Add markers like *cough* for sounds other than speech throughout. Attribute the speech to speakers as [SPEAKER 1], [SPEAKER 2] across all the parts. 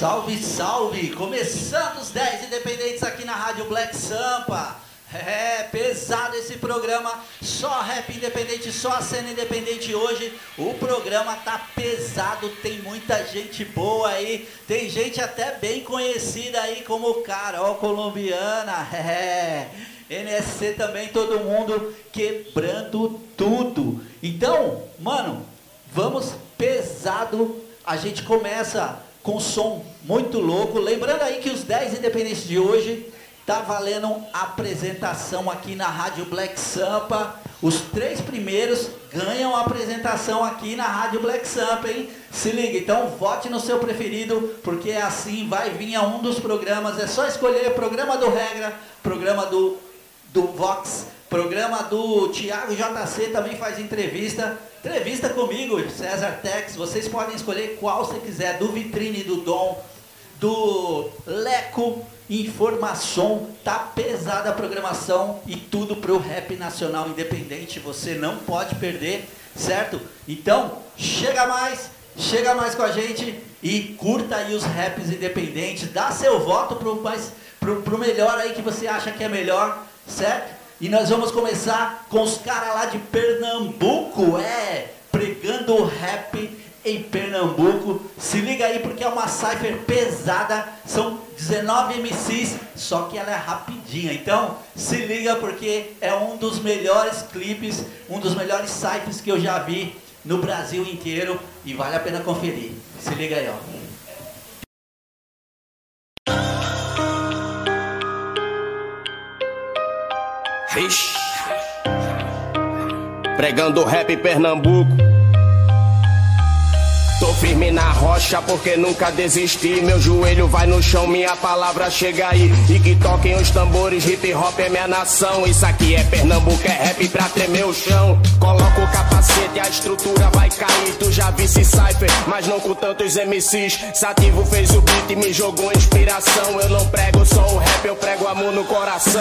[SPEAKER 1] Salve, salve! Começando os 10 independentes aqui na Rádio Black Sampa. É, pesado esse programa, só rap independente, só a cena independente hoje. O programa tá pesado, tem muita gente boa aí, tem gente até bem conhecida aí como Carol Colombiana. É, NSC também, todo mundo quebrando tudo. Então, mano, vamos pesado. A gente começa com som muito louco. Lembrando aí que os 10 independentes de hoje tá valendo apresentação aqui na Rádio Black Sampa. Os três primeiros ganham a apresentação aqui na Rádio Black Sampa, hein? Se liga, então vote no seu preferido, porque assim vai vir a um dos programas. É só escolher programa do Regra, programa do, do Vox, programa do Thiago JC também faz entrevista. Entrevista comigo, César Tex. Vocês podem escolher qual você quiser, do Vitrine do Dom, do Leco, Informação. Tá pesada a programação e tudo pro rap nacional independente. Você não pode perder, certo? Então, chega mais, chega mais com a gente e curta aí os raps independentes. Dá seu voto pro, mais, pro, pro melhor aí que você acha que é melhor, certo? E nós vamos começar com os caras lá de Pernambuco, é, pregando rap em Pernambuco. Se liga aí porque é uma cipher pesada, são 19 MCs, só que ela é rapidinha. Então, se liga porque é um dos melhores clipes, um dos melhores ciphers que eu já vi no Brasil inteiro e vale a pena conferir. Se liga aí, ó.
[SPEAKER 2] Vixe. Pregando rap Pernambuco. Tô firme na rocha porque nunca desisti. Meu joelho vai no chão, minha palavra chega aí. E que toquem os tambores, hip hop é minha nação. Isso aqui é Pernambuco, é rap pra tremer o chão. Coloca o capacete, a estrutura vai cair. Tu já visse Cypher, mas não com tantos MCs. Sativo fez o beat e me jogou inspiração. Eu não prego só o rap, eu prego amor no coração.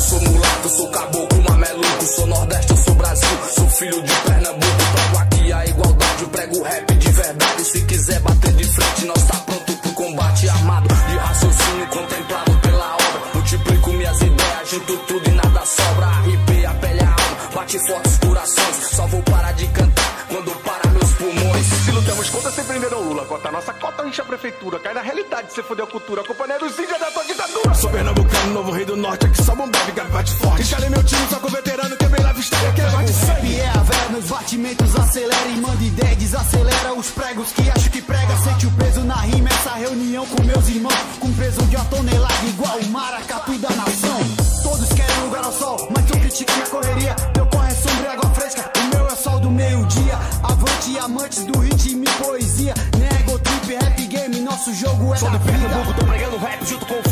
[SPEAKER 3] Sou mulato, sou caboclo, mameluco. Sou nordeste, eu sou Brasil. Sou filho de Pernambuco. Prego aqui a igualdade, eu prego rap de verdade. Se quiser bater de frente, nós tá pronto pro combate armado. De raciocínio contemplado pela obra. Multiplico minhas ideias, junto tudo e nada sobra. Arrepia a pele a alma, bate forte os corações. Só vou parar de cantar quando parar meus pulmões.
[SPEAKER 4] Se lutamos contra, sempre prenderam Lula. Cota nossa cota, enche a prefeitura. Cai na realidade, se fodeu a cultura. A culpa não é dos índios, é da tua ditadura.
[SPEAKER 5] Sou pernambucano, novo rei do norte, aqui só bombave, bate forte. Escalei meu time, só com veterano, quebrei lá história, que é mais de sangue.
[SPEAKER 6] É a vera nos batimentos, acelera e manda ideia, desacelera os pregos que acho que prega. Sente o peso na rima, essa reunião com meus irmãos, com peso de uma tonelada igual o maracatu da nação. Todos querem lugar ao sol, mas tu critica minha correria. Teu corre é sombra e água fresca, o meu é sol do meio-dia. Avante, amantes do ritmo e poesia. Nego, trip, rap game, nosso jogo é
[SPEAKER 5] Sou
[SPEAKER 6] da
[SPEAKER 5] do Pernambuco, tô pregando rap junto com o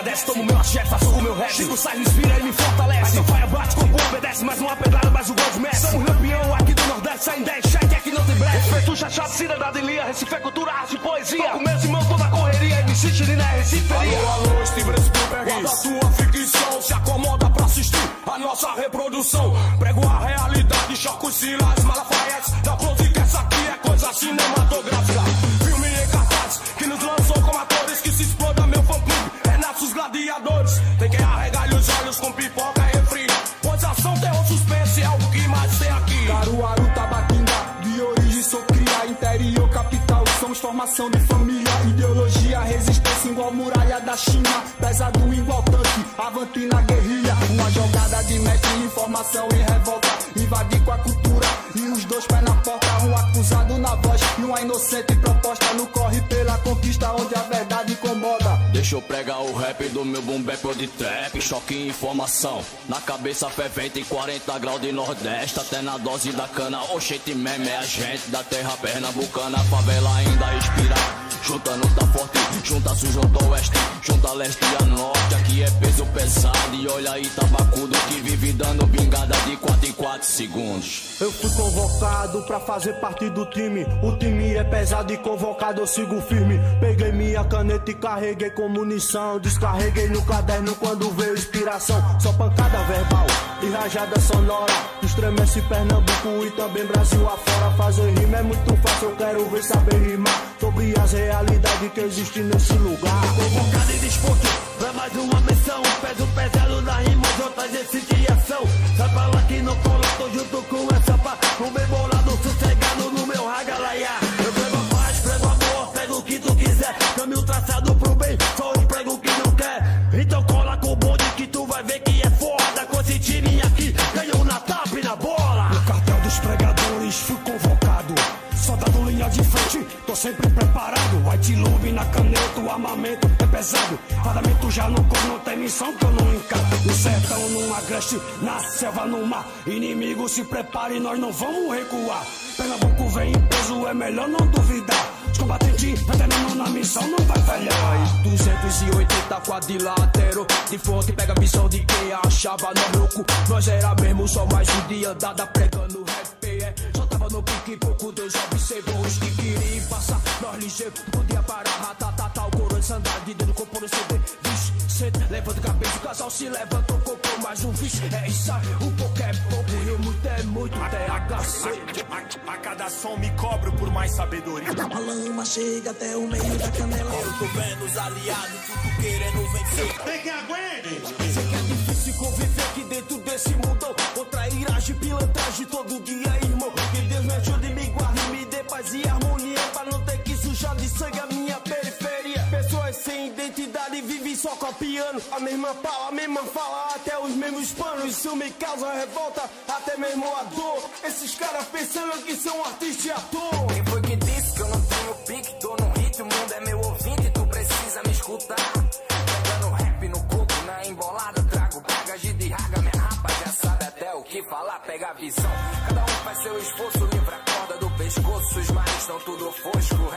[SPEAKER 5] agradece, tomo meu axé, faço o meu rap. Chico sai, me inspira e me fortalece. Mas seu faia bate, corpo obedece. Mais uma pedrada, mais o gol de Messi. Somos campeão aqui do Nordeste, sai em 10, cheque aqui não tem brecha. Respeito, chachado, cidadania, Recife é cultura, arte e poesia. Com meus irmãos, tô na correria, MC Tirina é Reciferia.
[SPEAKER 3] Alô, alô, Steve Spielberg. Guarda a tua ficção, se acomoda pra assistir a nossa reprodução. Prego a realidade, choco os silas, malafaietes. Da pronto que essa aqui é coisa cinematográfica. Tem que arregalhar os olhos com pipoca e refri. Pois ação, terror, suspense é o que mais tem aqui.
[SPEAKER 6] Caruaru, Tabatinga, de origem sou cria, interior, capital, somos formação de família, ideologia, resistência igual muralha da China, pesado igual tanque, avante na guerrilha, uma jogada de mestre, informação e revolta, invadir com a cultura, e os dois pés na porta, um acusado na voz, e uma inocente proposta. No corre pela conquista, onde a verdade incomoda.
[SPEAKER 2] Deixa eu pregar o rap do meu boom bap ou de trap. Choque e informação Na cabeça fervente em 40 graus de nordeste. Até na dose da cana Oxente meme é a gente da terra pernambucana. Favela ainda inspira Junta não tá forte Junta sul, junta oeste Junta leste e a norte Aqui é peso pesado E olha aí tabacudo Que vive dando bingada de 4 em 4 segundos
[SPEAKER 5] Eu fui convocado pra fazer parte do time. O time é pesado e convocado eu sigo firme. Peguei minha caneta e carreguei com munição. Descarreguei no caderno quando veio inspiração. Só pancada verbal e rajada sonora. Estremece Pernambuco e também Brasil afora. Fazer rima é muito fácil, eu quero ver saber rimar. Sobre as realidades que existem nesse lugar.
[SPEAKER 7] Convocado e disposto pra mais uma missão. Peso pesado na rima, outras esse de ação. Sai pra lá que não cola, tô junto com essa pá. No meu bolado, sossegado no meu ragalaiá. Eu prego a paz, prego amor, pego o que tu quiser. Caminho traçado pro bem, só eu prego o que não quer. Então cola com o bonde que tu vai ver que é foda. Com esse time aqui, ganhou na tapa e na bola.
[SPEAKER 5] No cartel dos pregadores fui convocado. Soldado linha de frente, tô sempre pesado. Fardamento já no não tem missão que eu não encaro. No sertão, no agreste, na selva, no mar. Inimigo se prepare, nós não vamos recuar. Pernambuco vem em peso, é melhor não duvidar. Os combatentes, veterano na missão, não vai falhar.
[SPEAKER 7] 280 quadrilátero De fonte pega a visão de quem achava nós louco Nós era mesmo só mais um dia andada pregando rap é. Só tava no pique, pouco Deus observou os que queriam passar Nós ligeiro, coro de dedo compor o CD Vixe, cê levanta a cabeça, o casal se levanta Comprou mais um vixe, é isso aí O pouco é pouco e muito é muito THC
[SPEAKER 8] A, a cada som me cobro por mais sabedoria.
[SPEAKER 5] A lama chega até o meio da canela.
[SPEAKER 7] Eu tô vendo os aliados, tudo querendo vencer.
[SPEAKER 8] Tem que aguente!
[SPEAKER 7] Sei que é difícil conviver aqui dentro desse mundão. Contra iragem, pilantragem todo dia, irmão. Que Deus me ajude, só copiando A mesma fala, a mesma fala, até os mesmos panos Isso me causa revolta, até mesmo a dor Esses caras pensando que são artista e ator
[SPEAKER 9] Quem foi que disse que eu não tenho pique? Tô no ritmo, o mundo é meu ouvinte, tu precisa me escutar. Pegando rap no coco, na embolada, trago bagagem de raga, minha rapa já sabe até o que falar, pega a visão. Cada um faz seu esforço, livra a corda do pescoço, os mares estão tudo fosco.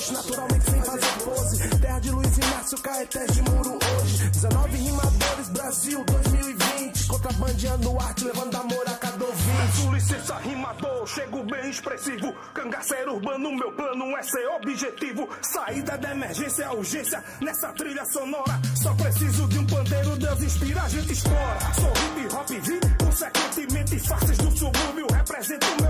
[SPEAKER 5] Hoje, naturalmente sem fazer pose. Terra de Luiz Inácio, Caetés de Muro hoje. 19 rimadores, Brasil 2020. Contrabandeando arte, levando amor a cada ouvinte.
[SPEAKER 8] Com licença, rimador, chego bem expressivo. Cangaceiro urbano, meu plano é ser objetivo. Saída da emergência urgência nessa trilha sonora. Só preciso de um pandeiro, Deus inspira, a gente explora. Sou hip hop, vi, consequentemente faces do subúrbio. Represento o meu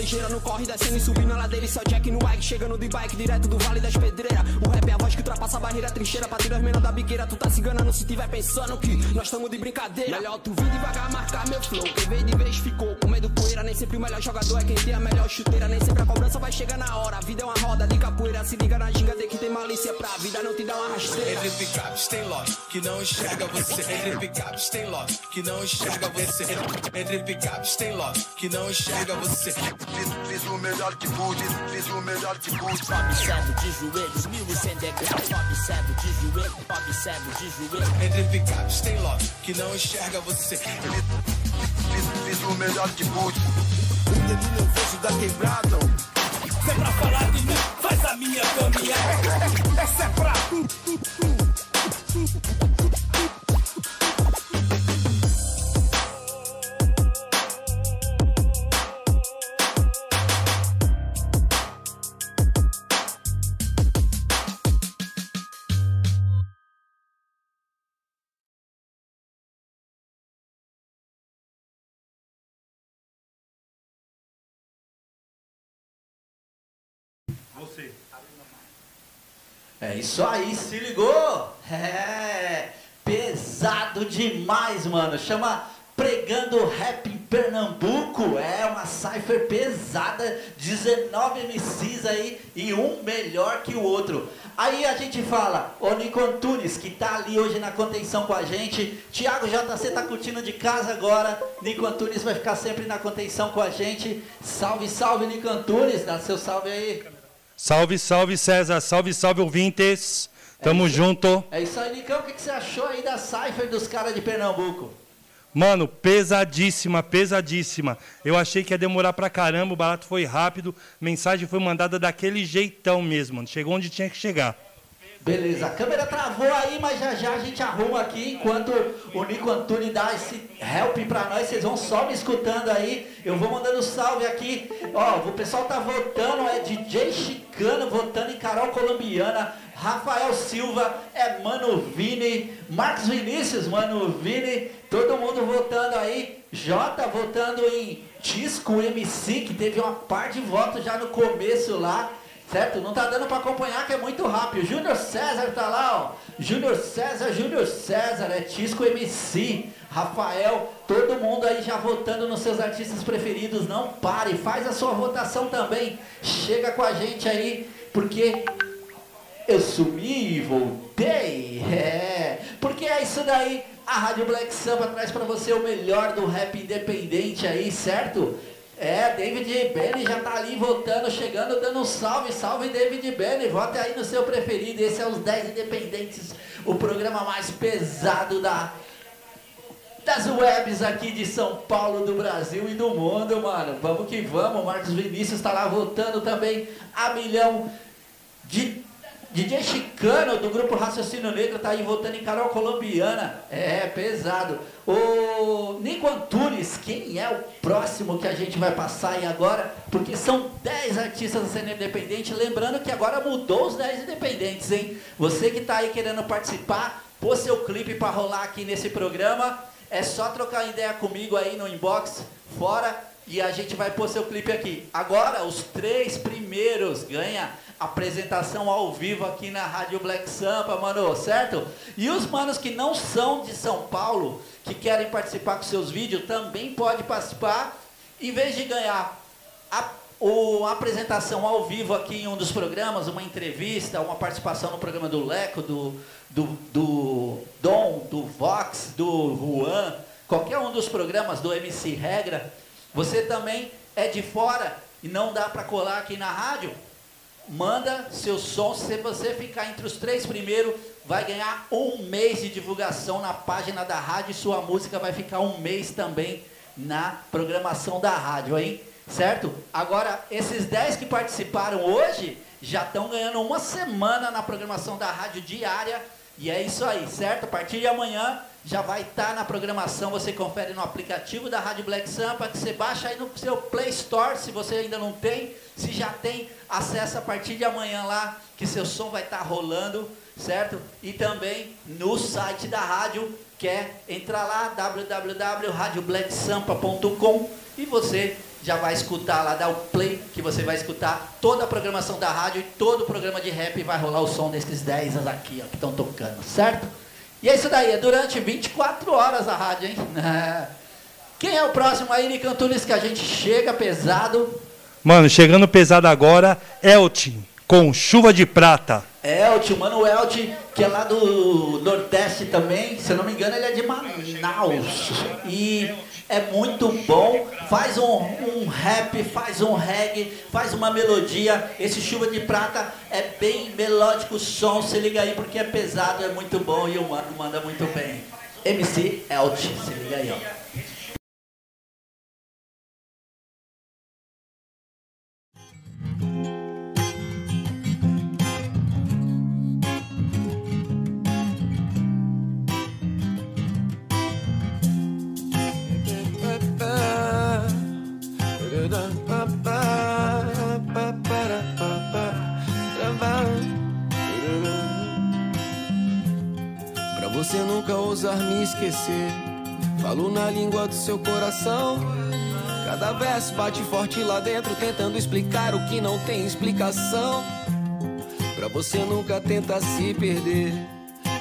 [SPEAKER 7] ligeira, no corre, descendo e subindo a ladeira. Isso é o Jack no bike, chegando de bike, direto do Vale das Pedreiras. O rap é a voz que ultrapassa a barreira, trincheira, pra tirar as menor da biqueira. Tu tá se enganando se tiver pensando que nós tamo de brincadeira. Melhor tu vir devagar, marcar meu flow. Quem veio de vez ficou com medo poeira. Nem sempre o melhor jogador é quem tem a melhor chuteira. Nem sempre a cobrança vai chegar na hora. A vida é uma roda de capoeira. Se liga na ginga de que tem malícia pra vida, não te dá uma rasteira.
[SPEAKER 10] Entre picapes tem lote que não enxerga você. Entre picapes tem lote que não enxerga você. Entre picapes tem lote que não enxerga você.
[SPEAKER 11] Fiz, fiz o melhor que pude, fiz o melhor que pude.
[SPEAKER 12] Observo de joelhos, mil e cem degraus. Observo de joelho, observo de joelho.
[SPEAKER 10] Entre picapes tem lote que não enxerga você.
[SPEAKER 11] Fiz, fiz o melhor que pude.
[SPEAKER 7] O menino eu vejo da quebrada. Se é pra falar de mim, faz a minha caminhada.
[SPEAKER 8] Essa é pra
[SPEAKER 1] É isso aí, se ligou? É pesado demais, mano. Chama Pregando Rap Pernambuco. É uma cipher pesada, 19 MCs aí e um melhor que o outro. Aí a gente fala, o Nico Antunes, que tá ali hoje na contenção com a gente. Thiago JC tá curtindo de casa agora. Nico Antunes vai ficar sempre na contenção com a gente. Salve, salve, Nico Antunes. Dá seu salve aí.
[SPEAKER 13] Salve, salve, César. Salve, salve, ouvintes. Tamo junto.
[SPEAKER 1] É isso aí, Nicão. O que, que você achou aí da cipher dos caras de Pernambuco?
[SPEAKER 13] Mano, pesadíssima, pesadíssima. Eu achei que ia demorar pra caramba, o barato foi rápido, mensagem foi mandada daquele jeitão mesmo, mano. Chegou onde tinha que chegar.
[SPEAKER 1] Beleza, a câmera travou aí, mas já já a gente arruma aqui enquanto o Nico Antunes dá esse help pra nós. Vocês vão só me escutando aí. Eu vou mandando salve aqui. Ó, o pessoal tá votando, é DJ Chicano votando em Carol Colombiana. Rafael Silva, é Mano Vini, Marcos Vinícius, Mano Vini, todo mundo votando aí. Jota votando em Disco MC, que teve uma par de votos já no começo lá. Certo? Não tá dando para acompanhar que é muito rápido. Júnior César tá lá, ó. Júnior César, Júnior César, é Tisco MC. Rafael, todo mundo aí já votando nos seus artistas preferidos. Não pare, faz a sua votação também. Chega com a gente aí, porque eu sumi e voltei. É, porque é isso daí. A Rádio Black Samba traz para você o melhor do rap independente aí, certo? É, David Benny já tá ali votando, chegando, dando um salve, salve David Benny, vote aí no seu preferido, esse é os 10 Independentes, o programa mais pesado da, das webs aqui de São Paulo, do Brasil e do mundo, mano, vamos que vamos, Marcos Vinícius tá lá votando também, a milhão de DJ Chicano, do grupo Raciocínio Negro, tá aí votando em Carol Colombiana. É, pesado. O Nico Antunes, quem é o próximo que a gente vai passar aí agora? Porque são 10 artistas da cena independente. Lembrando que agora mudou os 10 independentes, hein? Você que tá aí querendo participar, pôr seu clipe para rolar aqui nesse programa. É só trocar ideia comigo aí no inbox, fora, e a gente vai pôr seu clipe aqui. Agora, os três primeiros ganha apresentação ao vivo aqui na Rádio Black Sampa, mano, certo? E os manos que não são de São Paulo, que querem participar com seus vídeos, também pode participar. Em vez de ganhar a, o, a apresentação ao vivo aqui em um dos programas, uma entrevista, uma participação no programa do Leco, do, do, do Dom, do Vox, do Juan, qualquer um dos programas do MC Regra, você também é de fora e não dá para colar aqui na rádio, manda seu som. Se você ficar entre os três primeiros, vai ganhar um mês de divulgação na página da rádio e sua música vai ficar um mês também na programação da rádio, hein? Certo? Agora, esses 10 que participaram hoje já estão ganhando uma semana na programação da rádio diária. E é isso aí, certo? A partir de amanhã já vai estar tá na programação, você confere no aplicativo da Rádio Black Sampa, que você baixa aí no seu Play Store, se você ainda não tem, se já tem, acessa a partir de amanhã lá, que seu som vai estar tá rolando, certo? E também no site da rádio, que é entrar lá, www.radioblacksampa.com e você já vai escutar lá, dá o play, que você vai escutar toda a programação da rádio e todo o programa de rap vai rolar o som desses 10 aqui, ó, que estão tocando, certo? E é isso daí, é durante 24 horas a rádio, hein? *laughs* Quem é o próximo aí, Nick Antunes, que a gente chega pesado?
[SPEAKER 13] Mano, chegando pesado agora, Eltin, com chuva de prata.
[SPEAKER 1] Eltin, mano, o Eltin, que é lá do Nordeste também, se eu não me engano, ele é de Manaus. E é muito bom. Faz um, um rap, faz um reggae, faz uma melodia. Esse Chuva de Prata é bem melódico o som. Se liga aí porque é pesado, é muito bom e o mano manda muito bem. MC Elch, se liga aí, ó.
[SPEAKER 14] Você nunca ousar me esquecer. Falo na língua do seu coração. Cada verso bate forte lá dentro, tentando explicar o que não tem explicação. Pra você nunca tentar se perder,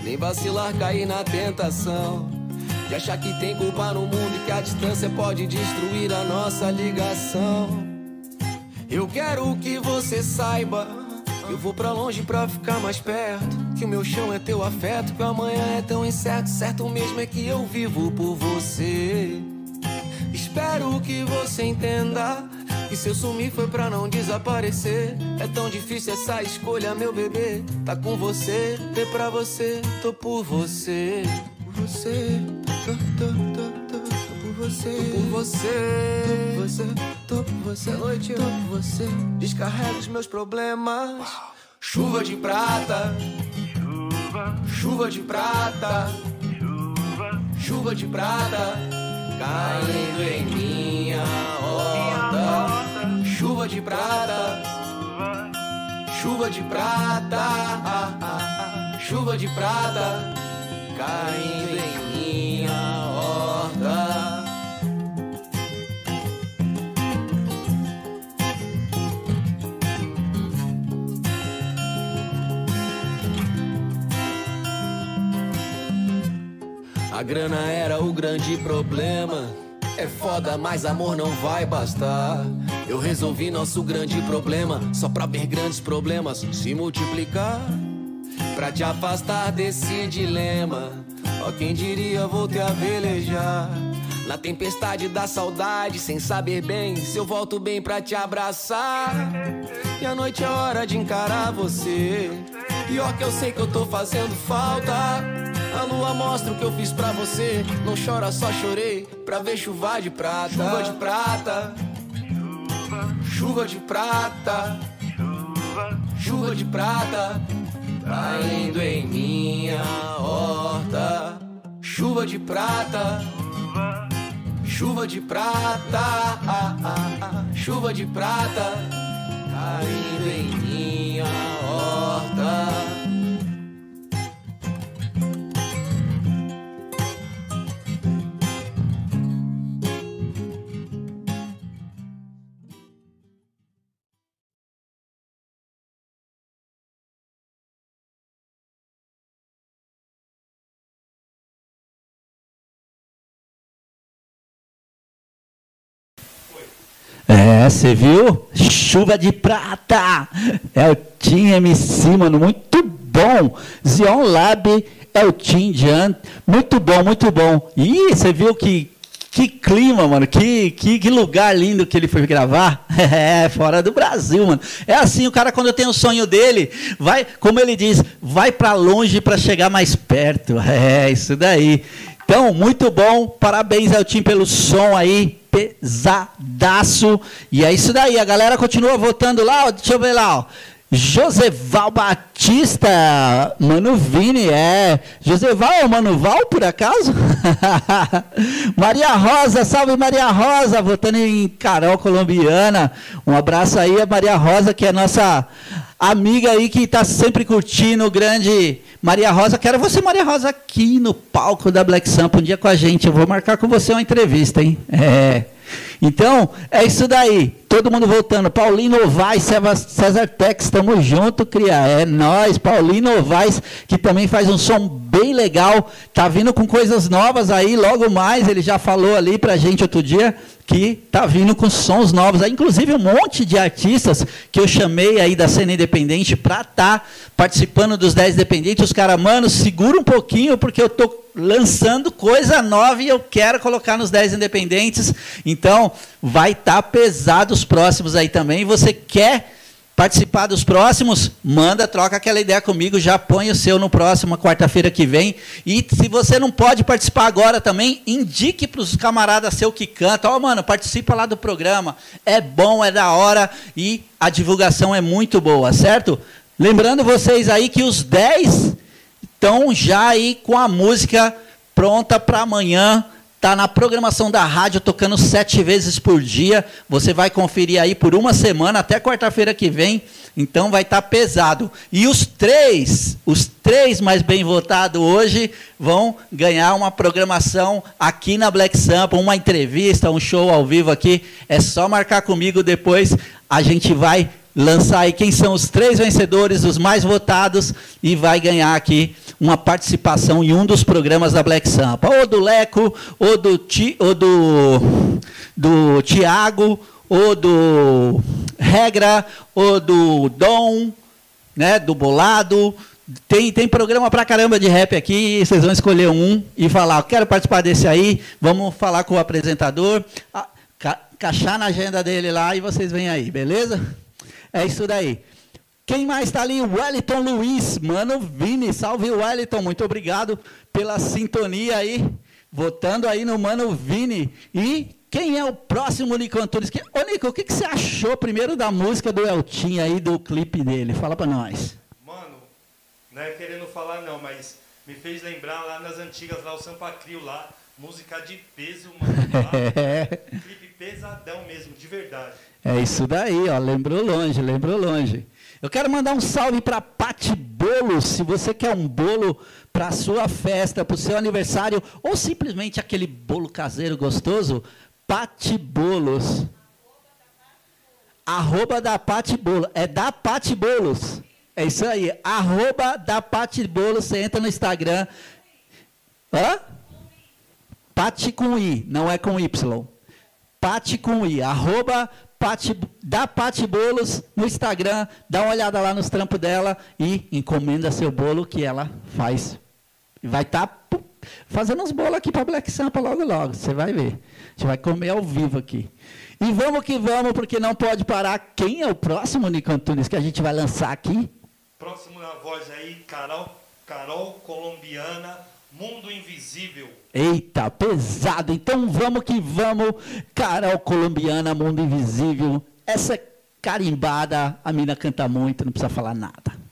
[SPEAKER 14] nem vacilar, cair na tentação. De achar que tem culpa no mundo e que a distância pode destruir a nossa ligação. Eu quero que você saiba. Eu vou pra longe pra ficar mais perto. Que o meu chão é teu afeto, que o amanhã é tão incerto. Certo mesmo é que eu vivo por você. Espero que você entenda que se eu sumir foi pra não desaparecer. É tão difícil essa escolha, meu bebê. Tá com você, ter pra você, tô por você. Por você, tô, tô, tô, tô, tô por você. Tô por você, tô por você, tô por você. Noite, tô por você. Descarrega os meus problemas. Chuva de prata, chuva. De prata, chuva. De prata. Caindo em minha horta. Chuva de prata, chuva. De prata, chuva de prata. Caindo em minha A grana era o grande problema. É foda, mas amor não vai bastar. Eu resolvi nosso grande problema só pra ver grandes problemas se multiplicar. Pra te afastar desse dilema. Ó, quem diria vou te a velejar. Na tempestade da saudade, sem saber bem se eu volto bem pra te abraçar. E a noite é hora de encarar você. Pior que eu sei que eu tô fazendo falta. A lua mostra o que eu fiz pra você. Não chora, só chorei pra ver chuva de prata. Chuva de prata. Chuva de prata. Chuva de prata. Caindo em minha horta. Chuva de prata. Chuva de prata. Chuva de prata. Caindo em minha horta.
[SPEAKER 1] Você viu? Chuva de prata. É o Team MC, mano, muito bom. Zion Lab é o Team Jan. Muito bom, muito bom. E você viu que que clima, mano. Que, que, que lugar lindo que ele foi gravar. *laughs* É, fora do Brasil, mano. É assim, o cara quando tem o sonho dele, vai, como ele diz, vai para longe para chegar mais perto. *laughs* É, isso daí. Então, muito bom. Parabéns ao time pelo som aí. Pesadaço. E é isso daí. A galera continua votando lá. Ó, deixa eu ver lá. Ó. Joseval Batista, Mano Vini, é. Joseval é o Mano Val, por acaso? *laughs* Maria Rosa, salve Maria Rosa, votando em Carol Colombiana. Um abraço aí a Maria Rosa, que é nossa amiga aí que está sempre curtindo o grande Maria Rosa. Quero você, Maria Rosa, aqui no palco da Black Sampa um dia com a gente. Eu vou marcar com você uma entrevista, hein? *laughs* É. Então, é isso daí. Todo mundo voltando. Paulinho Novaes, César Tex, tamo junto, cria. É nós, Paulinho Novaes, que também faz um som bem legal. Tá vindo com coisas novas aí, logo mais. Ele já falou ali pra gente outro dia que tá vindo com sons novos. Aí, inclusive, um monte de artistas que eu chamei aí da cena independente para estar tá participando dos 10 Independentes. Os caras, mano, segura um pouquinho, porque eu tô lançando coisa nova e eu quero colocar nos 10 independentes. Então, vai estar tá pesado os próximos aí também. Você quer participar dos próximos? Manda, troca aquela ideia comigo, já põe o seu no próximo, quarta-feira que vem. E se você não pode participar agora também, indique para os camaradas seu que canta. Ó, oh, mano, participa lá do programa. É bom, é da hora e a divulgação é muito boa, certo? Lembrando vocês aí que os 10 estão já aí com a música pronta para amanhã. Está na programação da rádio, tocando sete vezes por dia. Você vai conferir aí por uma semana, até quarta-feira que vem. Então vai estar tá pesado. E os três, os três mais bem votados hoje, vão ganhar uma programação aqui na Black Sampa, uma entrevista, um show ao vivo aqui. É só marcar comigo depois. A gente vai lançar aí quem são os três vencedores, os mais votados, e vai ganhar aqui uma participação em um dos programas da Black Sampa. Ou do Leco, ou do, Ti, ou do, do Tiago, ou do Regra, ou do Dom, né, do Bolado. Tem, tem programa pra caramba de rap aqui, vocês vão escolher um e falar, quero participar desse aí, vamos falar com o apresentador, ah, ca, caixar na agenda dele lá e vocês vêm aí, beleza? É isso daí. Quem mais está ali? Wellington Luiz, mano Vini, salve Wellington, muito obrigado pela sintonia aí, votando aí no Mano Vini. E quem é o próximo Nico Antunes? Que- Ô Nico, o que, que você achou primeiro da música do Eltinho aí, do clipe dele? Fala pra nós.
[SPEAKER 13] Mano, não é querendo falar não, mas me fez lembrar lá nas antigas, lá o Sampa Crio lá, música de peso, mano. Lá, *laughs* clipe pesadão mesmo, de verdade.
[SPEAKER 1] É isso daí, ó. Lembrou longe, lembrou longe. Eu quero mandar um salve para Pati Bolo. Se você quer um bolo para sua festa, para o seu aniversário, ou simplesmente aquele bolo caseiro gostoso, Pati Bolos. Arroba da Pati Bolo. É da Pati Bolos. É isso aí. Arroba da Pati Bolos. Você entra no Instagram. Hã? Pati com I, não é com Y. Pati com I, arroba Pati, da Pati Bolos no Instagram, dá uma olhada lá nos trampos dela e encomenda seu bolo que ela faz. Vai estar fazendo uns bolos aqui para Black Sampa logo logo, você vai ver. A gente vai comer ao vivo aqui. E vamos que vamos, porque não pode parar. Quem é o próximo, Nico Antunes, que a gente vai lançar aqui?
[SPEAKER 13] Próximo na voz aí, Carol, Carol Colombiana, Mundo Invisível.
[SPEAKER 1] Eita, pesado. Então vamos que vamos. Carol Colombiana, Mundo Invisível. Essa carimbada, a mina canta muito, não precisa falar nada.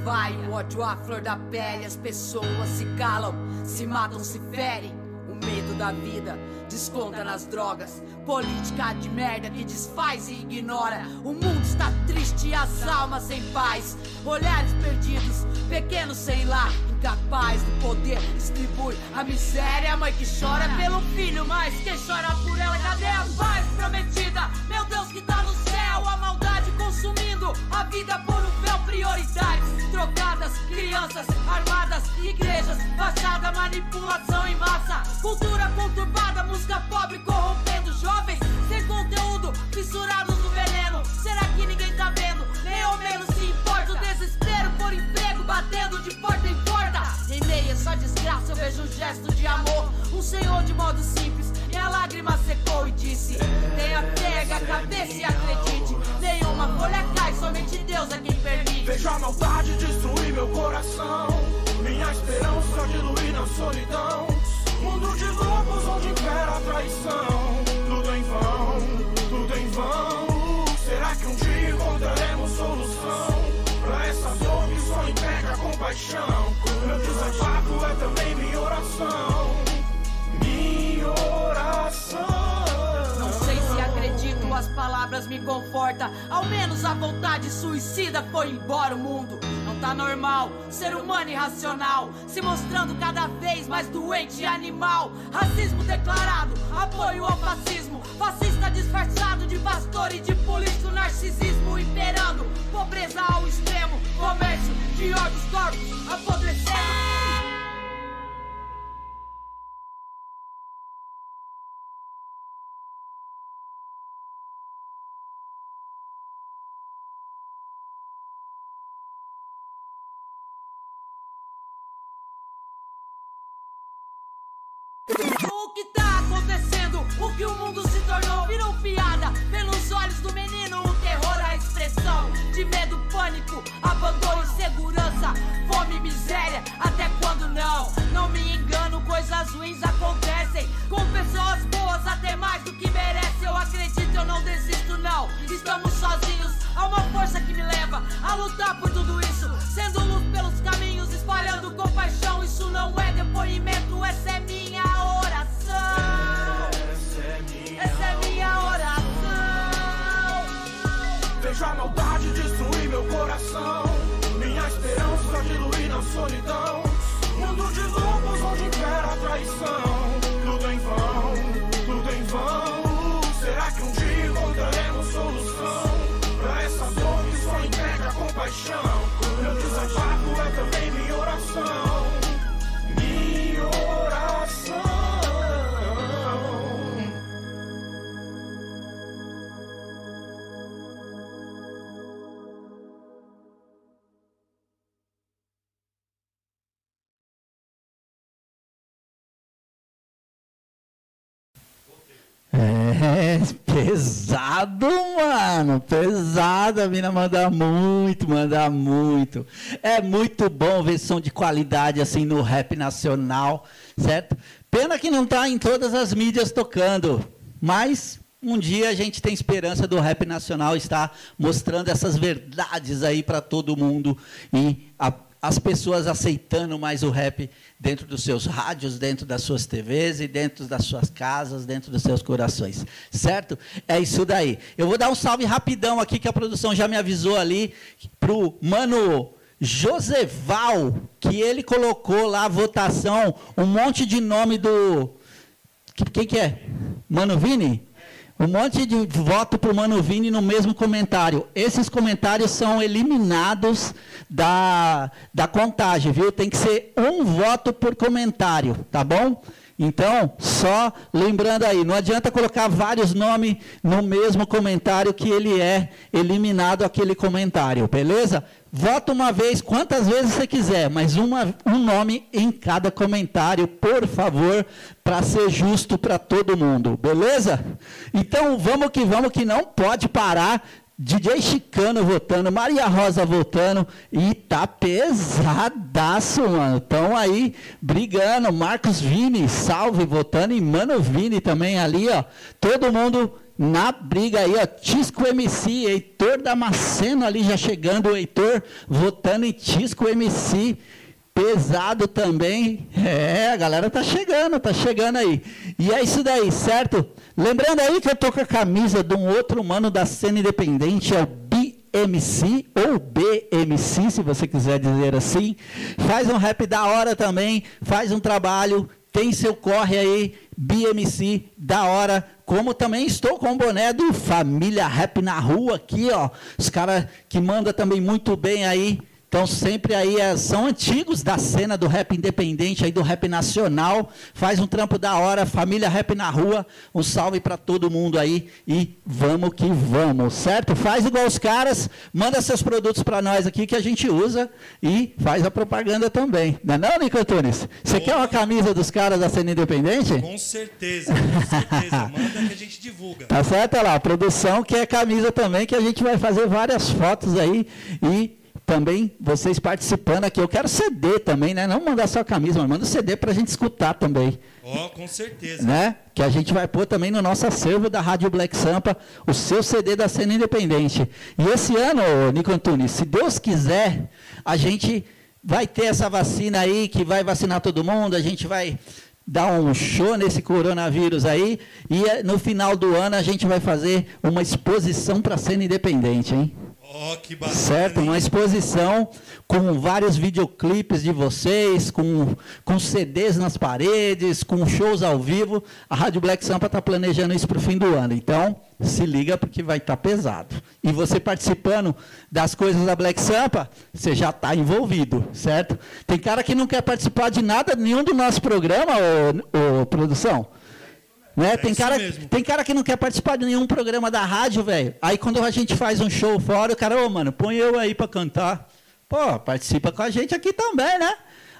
[SPEAKER 15] Esvai, o ódio à flor da pele. As pessoas se calam, se matam, se ferem. O medo da vida desconta nas drogas. Política de merda que desfaz e ignora. O mundo está triste e as almas sem paz. Olhares perdidos, pequenos sem lar. Incapaz do poder, distribui a miséria. A mãe que chora pelo filho, mas quem chora por ela? Cadê a paz prometida? Meu Deus que tá no céu, a maldade consumindo a vida por um. Prioridades trocadas, crianças armadas, igrejas, fachada, manipulação em massa, cultura conturbada, música pobre corrompendo jovens sem conteúdo, fissurados no veneno. Será que ninguém tá vendo? Nem ao menos se importa o desespero por emprego batendo de porta em porta. Em meia só desgraça eu vejo um gesto de amor, um senhor de modo simples. Minha lágrima secou e disse: Tenha pega a cabeça e acredite. Nenhuma folha cai, somente Deus é quem permite.
[SPEAKER 16] Vejo a maldade destruir meu coração. Minha esperança diluir na solidão. Mundo de lobos onde impera a traição. Tudo em vão, tudo em vão. Será que um dia encontraremos solução? Pra essa dor que só impede a compaixão. Meu desabafo é também minha oração. Minha oração.
[SPEAKER 15] Não sei se acredito, as palavras me confortam. Ao menos a vontade suicida foi embora o mundo. Não tá normal, ser humano irracional. Se mostrando cada vez mais doente e animal. Racismo declarado, apoio ao fascismo. Fascista disfarçado de pastor e de político. Narcisismo imperando, pobreza ao extremo. Comércio de órgãos, corpos apodrecendo. O que tá acontecendo? O que o mundo se tornou virou piada. Pelos olhos do menino, o terror, a expressão de medo, pânico, abandono, insegurança, fome, miséria. Até quando não? Não me engano coisas ruins acontecem com pessoas boas, até mais do que merece. Eu acredito, eu não desisto, não. Estamos sozinhos, há uma força que me leva a lutar por tudo isso, sendo luz pelos caminhos, espalhando compaixão. Isso não é depoimento, essa é minha oração. Essa é minha, é oração.
[SPEAKER 16] Vejo a maldade destruir meu coração, minha esperança diluir na solidão. Mundo de lobos onde impera a traição. Tudo em vão, tudo em vão. Será que um dia encontraremos solução? Pra essa dor que só entrega compaixão. Meu desabafo é também minha oração.
[SPEAKER 1] É, *laughs* pesado, mano. Pesado. A mina manda muito, manda muito. É muito bom ver som de qualidade assim no rap nacional, certo? Pena que não tá em todas as mídias tocando, mas um dia a gente tem esperança do rap nacional estar mostrando essas verdades aí para todo mundo e a- as pessoas aceitando mais o rap dentro dos seus rádios, dentro das suas TVs e dentro das suas casas, dentro dos seus corações. Certo? É isso daí. Eu vou dar um salve rapidão aqui que a produção já me avisou ali pro mano Joseval, que ele colocou lá a votação, um monte de nome do que- quem que é? Mano Vini? Um monte de voto para o Mano Vini no mesmo comentário. Esses comentários são eliminados da, da contagem, viu? Tem que ser um voto por comentário, tá bom? Então, só lembrando aí, não adianta colocar vários nomes no mesmo comentário que ele é eliminado aquele comentário, beleza? Vota uma vez, quantas vezes você quiser, mas uma, um nome em cada comentário, por favor, para ser justo para todo mundo, beleza? Então vamos que vamos, que não pode parar. DJ Chicano votando, Maria Rosa votando e tá pesadaço, mano. Estão aí brigando. Marcos Vini, salve, votando e Mano Vini também ali, ó. Todo mundo na briga aí, ó. Tisco MC, Heitor Damasceno ali já chegando, Heitor votando em Tisco MC. Pesado também. É, a galera tá chegando, tá chegando aí. E é isso daí, certo? Lembrando aí que eu tô com a camisa de um outro mano da cena independente, é o BMC, ou BMC, se você quiser dizer assim. Faz um rap da hora também, faz um trabalho, tem seu corre aí, BMC, da hora. Como também estou com o boné do Família Rap na rua aqui, ó. Os caras que mandam também muito bem aí. Então, sempre aí é, são antigos da cena do rap independente, aí do rap nacional. Faz um trampo da hora, família rap na rua. Um salve para todo mundo aí e vamos que vamos, certo? Faz igual os caras, manda seus produtos para nós aqui que a gente usa e faz a propaganda também. Não é não, Nico Antunes? Você quer uma camisa dos caras da cena independente?
[SPEAKER 13] Com certeza, com certeza. *laughs* Manda que a gente divulga.
[SPEAKER 1] Tá certo? Olha lá, a produção que é camisa também, que a gente vai fazer várias fotos aí e também vocês participando aqui. Eu quero CD também, né? Não mandar só camisa, mas manda CD pra gente escutar também.
[SPEAKER 13] Ó, com certeza.
[SPEAKER 1] Né? Que a gente vai pôr também no nosso acervo da Rádio Black Sampa o seu CD da cena independente. E esse ano, Nico Antunes, se Deus quiser, a gente vai ter essa vacina aí que vai vacinar todo mundo, a gente vai dar um show nesse coronavírus aí e eh, no final do ano a gente vai fazer uma exposição para a cena independente, hein?
[SPEAKER 13] Ó, que bacana.
[SPEAKER 1] Certo? Uma exposição com vários videoclipes de vocês, com, com CDs nas paredes, com shows ao vivo. A Rádio Black Sampa está planejando isso para o fim do ano. Então, se liga porque vai estar pesado. E você participando das coisas da Black Sampa, você já está envolvido, certo? Tem cara que não quer participar de nada, nenhum do nosso programa, ô, ô, produção. Né? tem, cara, tem cara que não quer participar de nenhum programa da rádio, velho. Aí quando a gente faz um show fora, o cara, ô, mano, põe eu aí pra cantar. Pô, participa com a gente aqui também, né?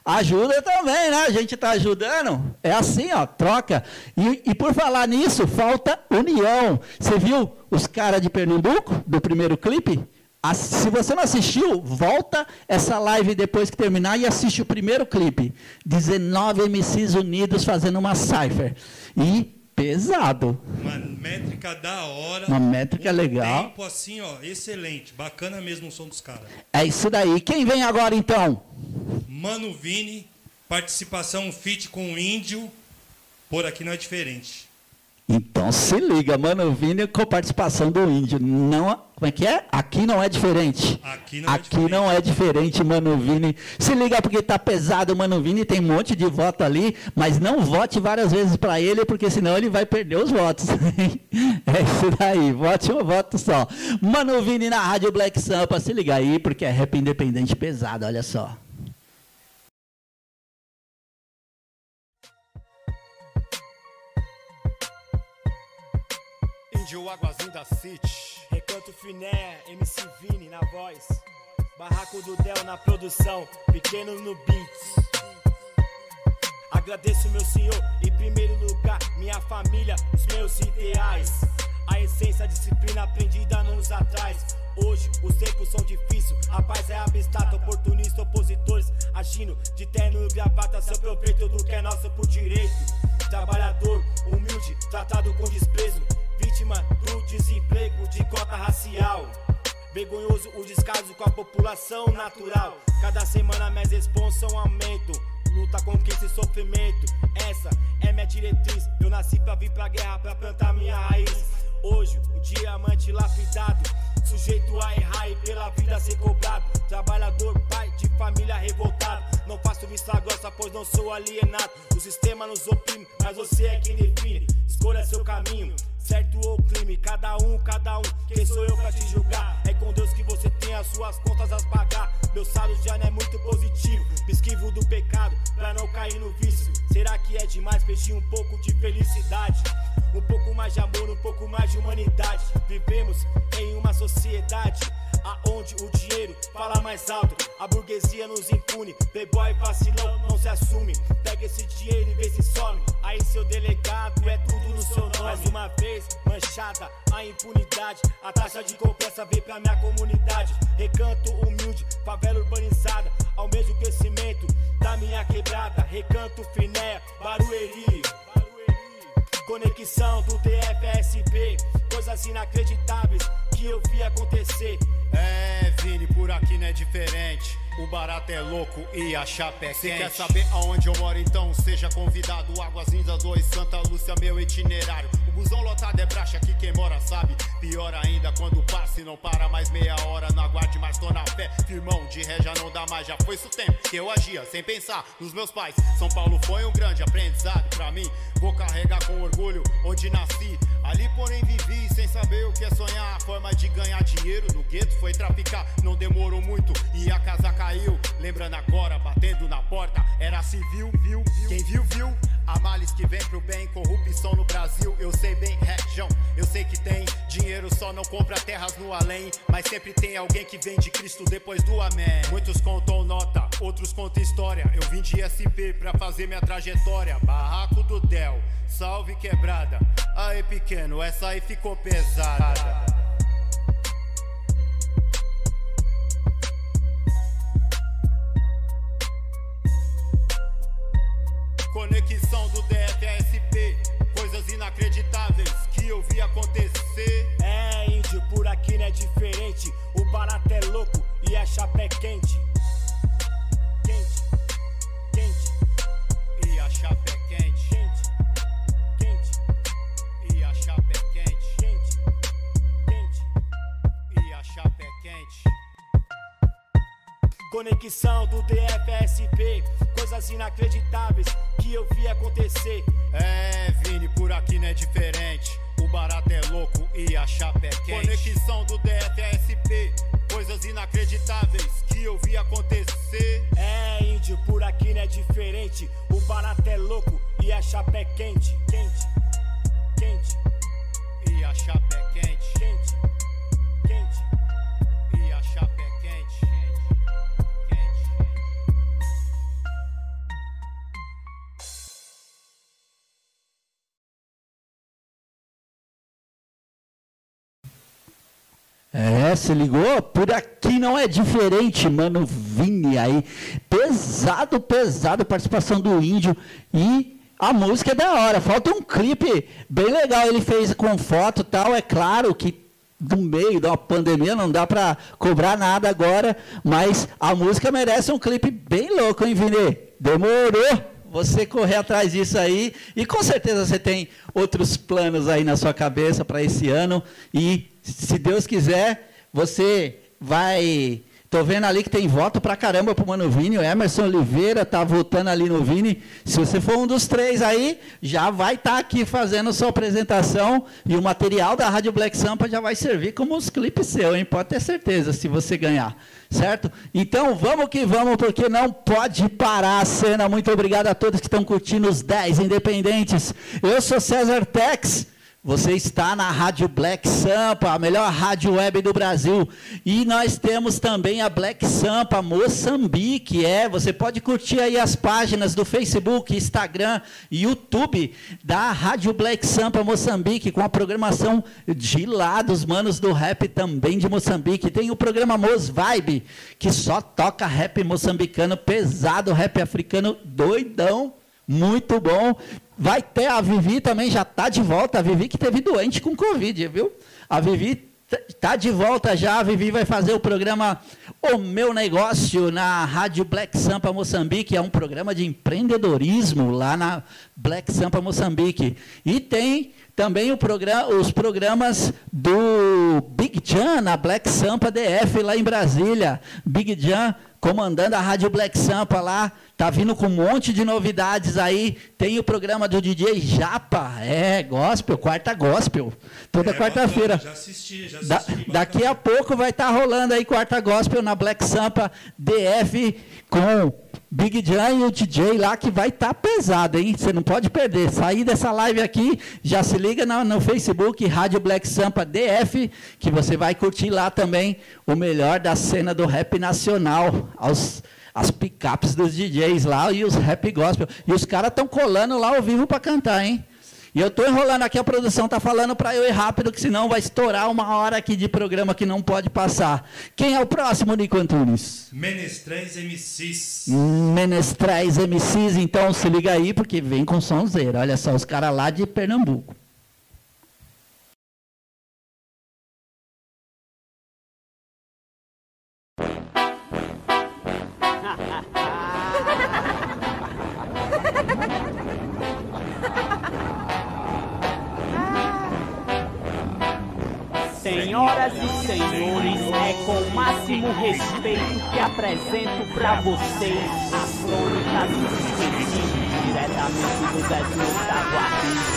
[SPEAKER 1] Ajuda também, né? A gente tá ajudando. É assim, ó, troca. E, e por falar nisso, falta união. Você viu os caras de Pernambuco, do primeiro clipe? Se você não assistiu, volta essa live depois que terminar e assiste o primeiro clipe. 19 MCs unidos fazendo uma cipher. E pesado.
[SPEAKER 13] Uma métrica da hora.
[SPEAKER 1] Uma métrica
[SPEAKER 13] um
[SPEAKER 1] legal.
[SPEAKER 13] tempo assim, ó, excelente. Bacana mesmo o som dos caras.
[SPEAKER 1] É isso daí. Quem vem agora então?
[SPEAKER 13] Mano Vini, participação fit com o Índio. Por aqui não é diferente.
[SPEAKER 1] Então se liga, Mano Vini com participação do Índio. Não, como é que é? Aqui não é diferente.
[SPEAKER 13] Aqui não,
[SPEAKER 1] Aqui é, diferente. não é diferente, Mano Vini. Se liga porque tá pesado, Mano Vini tem um monte de voto ali, mas não vote várias vezes para ele, porque senão ele vai perder os votos. *laughs* é isso daí, vote um voto só. Mano Vini na Rádio Black Sampa, se liga aí, porque é rap independente pesado, olha só.
[SPEAKER 17] Índio Águazinho da City. Recanto Finé, MC Vini na voz. Barraco do Del na produção, pequeno no beats. Agradeço meu senhor, em primeiro lugar, minha família, os meus ideais. A essência, a disciplina aprendida anos atrás. Hoje os tempos são difíceis, a paz é abstrata, oportunista, opositores agindo de terno e gravata, seu proveito do que é nosso por direito. Trabalhador, humilde, tratado com desprezo, vítima do desemprego de cota racial. Vergonhoso o descaso com a população natural. Cada semana minhas responsas são aumento. Luta, conquista e sofrimento. Essa é minha diretriz. Eu nasci pra vir pra guerra, pra plantar minha raiz. Hoje, o diamante lapidado. Sujeito a errar e pela vida ser cobrado. Trabalhador, pai de família revoltado. Não faço vista grossa, pois não sou alienado. O sistema nos oprime, mas você é quem define. Escolha seu caminho, certo ou crime. Cada um, cada um. Quem sou eu pra te julgar? É com Deus que você tem as suas contas a pagar. Meu saldo já não é muito positivo. Me esquivo do pecado pra não cair no vício. Será que é demais pedir um pouco de felicidade? Um pouco mais de amor, um pouco mais de humanidade. Vivemos em uma sociedade aonde o dinheiro fala mais alto. A burguesia nos impune, playboy vacilão não se assume. Pega esse dinheiro e vê se some. Aí seu delegado é tudo no seu nome. Mais uma vez, manchada a impunidade. A taxa de cobrança vem pra minha comunidade. Recanto humilde, favela urbanizada. Ao mesmo crescimento da minha quebrada. Recanto Finé, Barueri. Conexão do TFSP, coisas inacreditáveis que eu vi acontecer.
[SPEAKER 18] É, Vini, por aqui não é diferente. O barato é louco e a chapa é Se quente. quer saber aonde eu moro, então seja convidado. Águas Lindas 2, Santa Lúcia, meu itinerário. O busão lotado é bracha, que quem mora sabe. Pior ainda quando passa e não para mais meia hora. Não aguarde mais, tô na fé. Firmão, de ré já não dá mais. Já foi isso tempo que eu agia sem pensar nos meus pais. São Paulo foi um grande aprendizado pra mim. Vou carregar com orgulho onde nasci. Ali, porém, vivi sem saber o que é sonhar. A forma de ganhar dinheiro no gueto foi traficar. Não demorou muito e a casa caiu. Lembrando agora, batendo na porta, era civil, viu? Quem viu, viu? Há males que vem pro bem, corrupção no Brasil, eu sei bem, região. Eu sei que tem dinheiro, só não compra terras no além. Mas sempre tem alguém que vem de Cristo depois do amém. Muitos contam nota, outros contam história. Eu vim de SP pra fazer minha trajetória. Barraco do Del, salve quebrada. Aí pequeno, essa aí ficou pesada.
[SPEAKER 1] Ligou? Por aqui não é diferente, mano. Vini aí. Pesado, pesado. Participação do índio. E A música é da hora. Falta um clipe bem legal. Ele fez com foto tal. É claro que no meio da pandemia não dá para cobrar nada agora, mas a música merece um clipe bem louco, hein, Vini? Demorou você correr atrás disso aí. E com certeza você tem outros planos aí na sua cabeça para esse ano. E se Deus quiser, você vai Tô vendo ali que tem voto pra caramba pro Mano Vini. O Emerson Oliveira tá votando ali no Vini. Se você for um dos três aí, já vai estar tá aqui fazendo sua apresentação. E o material da Rádio Black Sampa já vai servir como os clipes seu, hein? Pode ter certeza, se você ganhar. Certo? Então vamos que vamos, porque não pode parar a cena. Muito obrigado a todos que estão curtindo os 10 independentes. Eu sou César Tex. Você está na Rádio Black Sampa, a melhor rádio web do Brasil. E nós temos também a Black Sampa Moçambique. É, você pode curtir aí as páginas do Facebook, Instagram e YouTube da Rádio Black Sampa Moçambique, com a programação de lá dos manos do rap também de Moçambique. Tem o programa Mos Vibe, que só toca rap moçambicano pesado, rap africano doidão. Muito bom. Vai ter a Vivi também, já está de volta. A Vivi que teve doente com Covid, viu? A Vivi está de volta já. A Vivi vai fazer o programa O Meu Negócio na Rádio Black Sampa Moçambique. É um programa de empreendedorismo lá na Black Sampa Moçambique. E tem também programa, os programas do Big Jan na Black Sampa DF lá em Brasília. Big Jan comandando a Rádio Black Sampa lá, tá vindo com um monte de novidades aí. Tem o programa do DJ Japa, é, gospel, quarta gospel, toda é, quarta-feira. Já assisti, já assisti. Da, daqui a pouco vai estar tá rolando aí quarta gospel na Black Sampa DF com Big Jan e o DJ lá que vai estar tá pesado, hein? Você não pode perder. Sair dessa live aqui, já se liga no, no, Facebook, Rádio Black Sampa DF, que você vai curtir lá também o melhor da cena do rap nacional, aos, as picapes dos DJs lá e os rap gospel. E os caras estão colando lá ao vivo para cantar, hein? E eu estou enrolando aqui, a produção está falando para eu ir rápido, que senão vai estourar uma hora aqui de programa que não pode passar. Quem é o próximo, Nico Antunes?
[SPEAKER 13] Menestrais MCs.
[SPEAKER 1] Menestrais MCs, então se liga aí, porque vem com sonzeira. Olha só, os caras lá de Pernambuco.
[SPEAKER 19] Senhoras e senhores, é com o máximo respeito que apresento pra vocês a crônica do diretamente do décimo da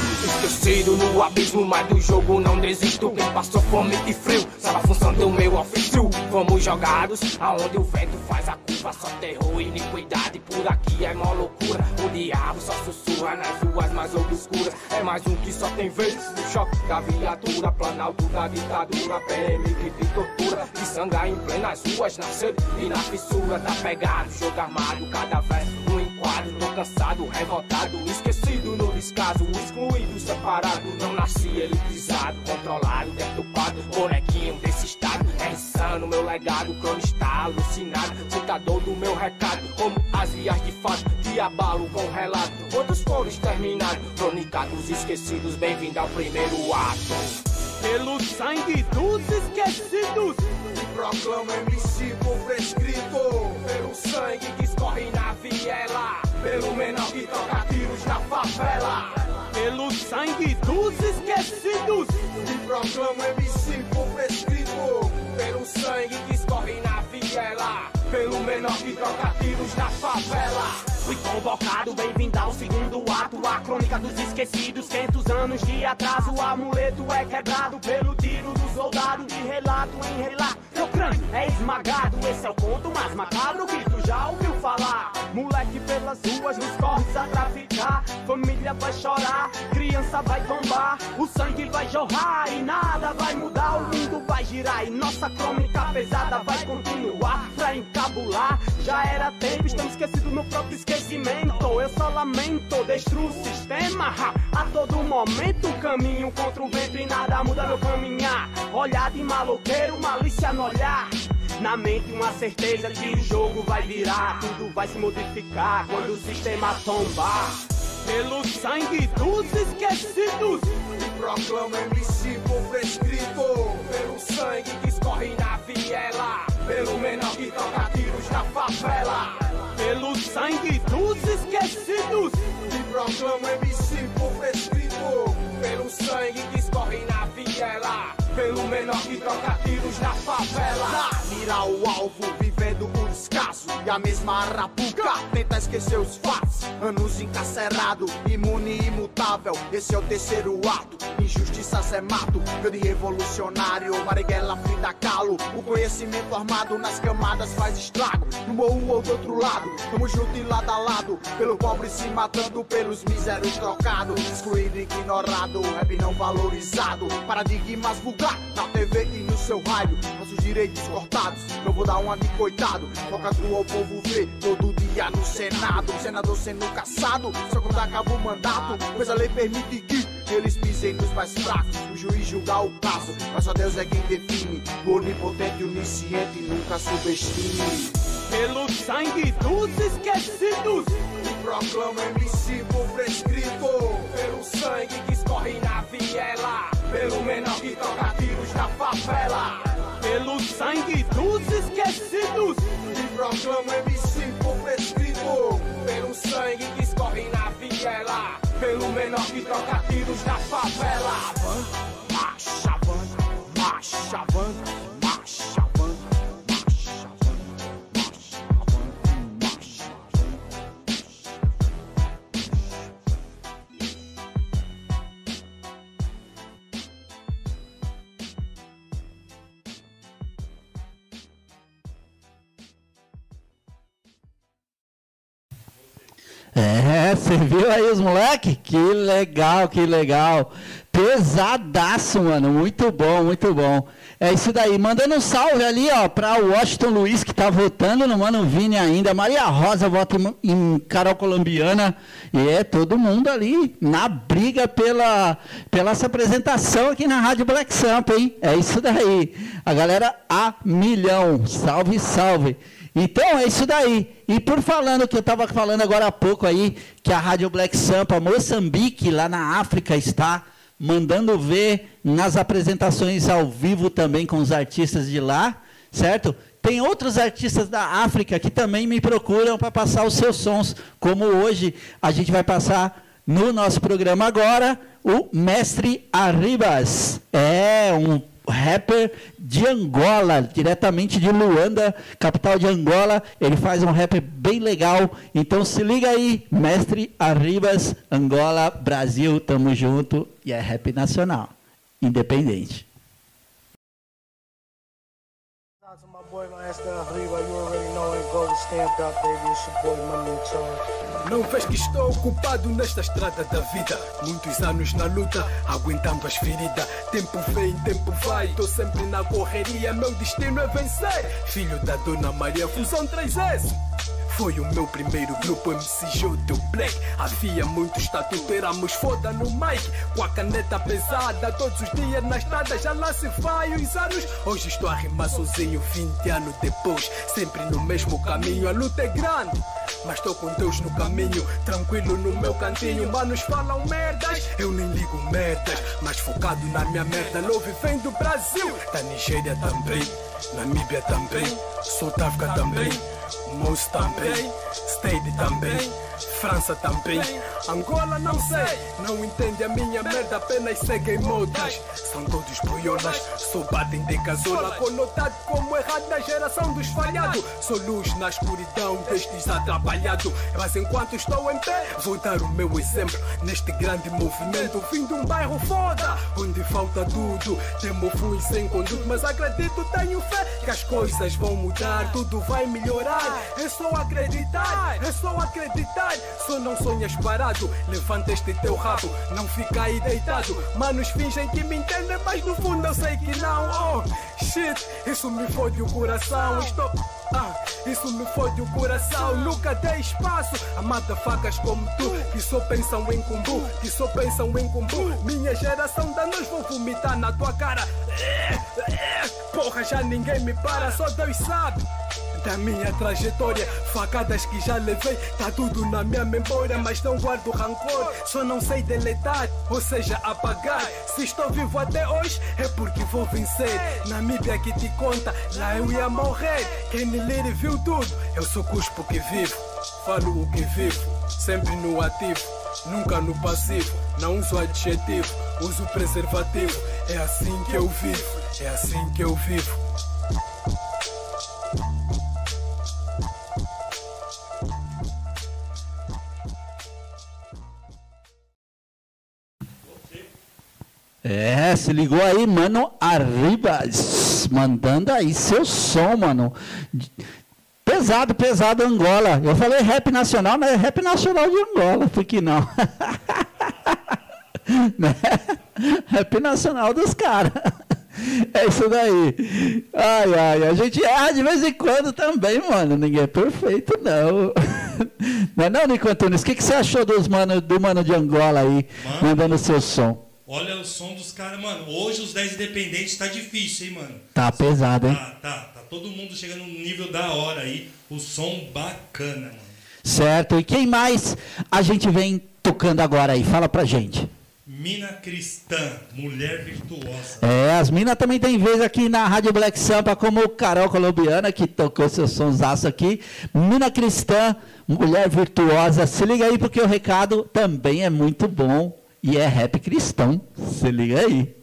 [SPEAKER 10] Esquecido no abismo, mas do jogo não desisto. Quem passou fome e frio, sabe a função do meu ofício. Fomos jogados aonde o vento faz a curva. Só terror e iniquidade, por aqui é mó loucura. O diabo só sussurra nas ruas mais obscuras. É mais um que só tem vez no choque da viatura. Planalto da ditadura, PM que tem tortura. De sangue em plenas ruas, na sede e na fissura. Tá pegado, jogo armado, cada vez um enquadro. Tô cansado, revoltado, esquecido descaso, excluído separado. Não nasci elitizado, controlado, deturpado. Bonequinho desse estado. É insano meu legado, cronista alucinado. Citador do meu recado, como asias de fato. De abalo com relato. Quantos foram exterminados? Crônica dos esquecidos, bem-vindo ao primeiro ato.
[SPEAKER 19] Pelo sangue dos esquecidos.
[SPEAKER 10] Me proclama MC por prescrito. Pelo sangue que escorre na viela. Pelo menor que toca tiros na favela.
[SPEAKER 19] Pelo sangue dos esquecidos.
[SPEAKER 10] Me proclamo MC por prescrito, pelo sangue que escorre na viela, pelo menor que troca tiros na favela.
[SPEAKER 19] Fui convocado, bem-vindo ao segundo ato. A crônica dos esquecidos, 500 anos de atraso. O amuleto é quebrado pelo tiro do soldado. De relato em relato, crânio é esmagado Esse é o conto mais macabro que tu já ouviu falar Moleque pelas ruas, nos corres a traficar Família vai chorar, criança vai tombar O sangue vai jorrar e nada vai mudar O mundo vai girar e nossa crônica pesada vai continuar Pra encabular, já era tempo, estamos esquecidos no próprio esquecimento. Eu só lamento, destruo o sistema. A todo momento caminho contra o vento e nada muda meu caminhar. Olhar de maloqueiro, malícia no olhar. Na mente uma certeza que o jogo vai virar, tudo vai se modificar quando o sistema tombar. Pelo sangue dos esquecidos.
[SPEAKER 6] Me proclamo MC por prescrito. Pelo sangue que escorre na viela. Pelo menor que toca tiros na favela.
[SPEAKER 19] Pelo sangue dos esquecidos.
[SPEAKER 6] Me proclamo MC por prescrito. Pelo sangue que escorre na viela. Pelo menor que troca tiros na favela. Mira o alvo, vivendo o descaso. E a mesma arapuca tenta esquecer os fatos. Anos encarcerado, imune e imutável. Esse é o terceiro ato. Injustiças é mato. Eu de revolucionário, Marighella, Frida Kahlo. O conhecimento armado nas camadas faz estrago. No morro ou do outro lado, tamo junto e lado a lado. Pelo pobre se matando, pelos míseros trocados. Excluído, ignorado, rap não valorizado. Paradigmas vulgares na TV e no seu rádio. Nossos direitos cortados, não vou dar uma de coitado. Foca o povo vê todo dia no Senado. Senador sendo caçado, só quando acaba o mandato. Pois a lei permite que eles pisem nos mais fracos. O juiz julgar o caso, mas só Deus é quem define. O onipotente onisciente nunca subestime.
[SPEAKER 19] Pelo sangue dos esquecidos.
[SPEAKER 6] Proclamo MC por prescrito. Pelo sangue que escorre na viela. Pelo menor que toca tiros na favela.
[SPEAKER 19] Pelo sangue dos esquecidos.
[SPEAKER 6] Me proclamo MC por prescrito. Pelo sangue que escorre na viela. Pelo menor que toca tiros na favela. Marcha, avante, marcha,
[SPEAKER 1] É, você viu aí os moleque? Que legal, que legal. Pesadaço, mano. Muito bom, muito bom. É isso daí. Mandando um salve ali, ó, pra Washington Luiz, que tá votando no Mano Vini ainda. Maria Rosa vota em, em Carol Colombiana. E é todo mundo ali na briga pela, pela essa apresentação aqui na Rádio Black Samp, hein? É isso daí. A galera a milhão. Salve, salve. Então é isso daí. E por falando que eu estava falando agora há pouco aí, que a Rádio Black Sampa Moçambique, lá na África, está mandando ver nas apresentações ao vivo também com os artistas de lá, certo? Tem outros artistas da África que também me procuram para passar os seus sons, como hoje a gente vai passar no nosso programa agora, o Mestre Arribas. É um rapper de Angola, diretamente de Luanda, capital de Angola. Ele faz um rap bem legal. Então se liga aí, Mestre Arribas, Angola, Brasil, tamo junto. E é rap nacional, independente.
[SPEAKER 20] Não vês que estou ocupado nesta estrada da vida. Muitos anos na luta, aguentando as feridas. Tempo vem, tempo vai, tô sempre na correria Meu destino é vencer. Filho da Dona Maria, fusão 3S foi o meu primeiro grupo MCJ do Black. Havia muitos tatu, éramos foda no mic. Com a caneta pesada, todos os dias na estrada Já lá se vai os anos. Hoje estou a rimar sozinho 20 anos depois. Sempre no mesmo caminho, a luta é grande. Mas estou com Deus no caminho, tranquilo no meu cantinho. Manos falam merdas, eu nem ligo merdas. Mas focado na minha merda, Love vem do Brasil, da Nigéria também, Namíbia também, South África também, Moço também, Stade também. França também, Angola não sei, não entende a minha merda, apenas seguem modas. São todos boiolas, só batem de casola, conotado como errado na geração dos falhados. Sou luz na escuridão destes atrapalhados, mas enquanto estou em pé, vou dar o meu exemplo neste grande movimento. Vim de um bairro foda, onde falta tudo. Temo fui sem conduto, mas acredito, tenho fé que as coisas vão mudar, tudo vai melhorar. É só acreditar, é só acreditar. Só não sonhas parado, levanta este teu rabo, não fica aí deitado. Manos fingem que me entendem, mas no fundo eu sei que não. Oh, shit, isso me fode o coração. Estou. Ah, isso me fode o coração, nunca dei espaço a facas como tu, que só pensam em cumbu, que só pensam em cumbu. Minha geração da nós vou vomitar na tua cara. Porra, já ninguém me para, só Deus sabe. Da minha trajetória. Facadas que já levei, tá tudo na minha memória, mas não guardo rancor. Só não sei deletar, ou seja, apagar. Se estou vivo até hoje, é porque vou vencer. Na mídia que te conta, lá eu ia morrer. Quem me ler viu tudo, eu sou cuspo que vivo. Falo o que vivo, sempre no ativo, nunca no passivo. Não uso adjetivo, uso preservativo. É assim que eu vivo, é assim que eu vivo.
[SPEAKER 1] É, se ligou aí, mano, Arribas, mandando aí seu som, mano. Pesado, pesado Angola. Eu falei rap nacional, mas é rap nacional de Angola, por que não? *laughs* né? Rap nacional dos caras. É isso daí. Ai, ai, a gente erra de vez em quando também, mano. Ninguém é perfeito, não. *laughs* Não é não, Nico Antunes? O que, que você achou dos mano, do mano de Angola aí,
[SPEAKER 13] Mano.
[SPEAKER 1] mandando seu som?
[SPEAKER 13] Olha o som dos caras, mano. Hoje os 10 independentes tá difícil, hein, mano.
[SPEAKER 1] Tá pesado, hein?
[SPEAKER 13] Tá, tá, tá todo mundo chegando num nível da hora aí. O som bacana, mano.
[SPEAKER 1] Certo. E quem mais a gente vem tocando agora aí? Fala pra gente.
[SPEAKER 13] Mina cristã, mulher virtuosa.
[SPEAKER 1] É, as minas também tem vez aqui na Rádio Black Sampa, como o Carol Colombiana, que tocou seu sonsaço aqui. Mina cristã, mulher virtuosa. Se liga aí, porque o recado também é muito bom e é rap cristão. Se liga aí.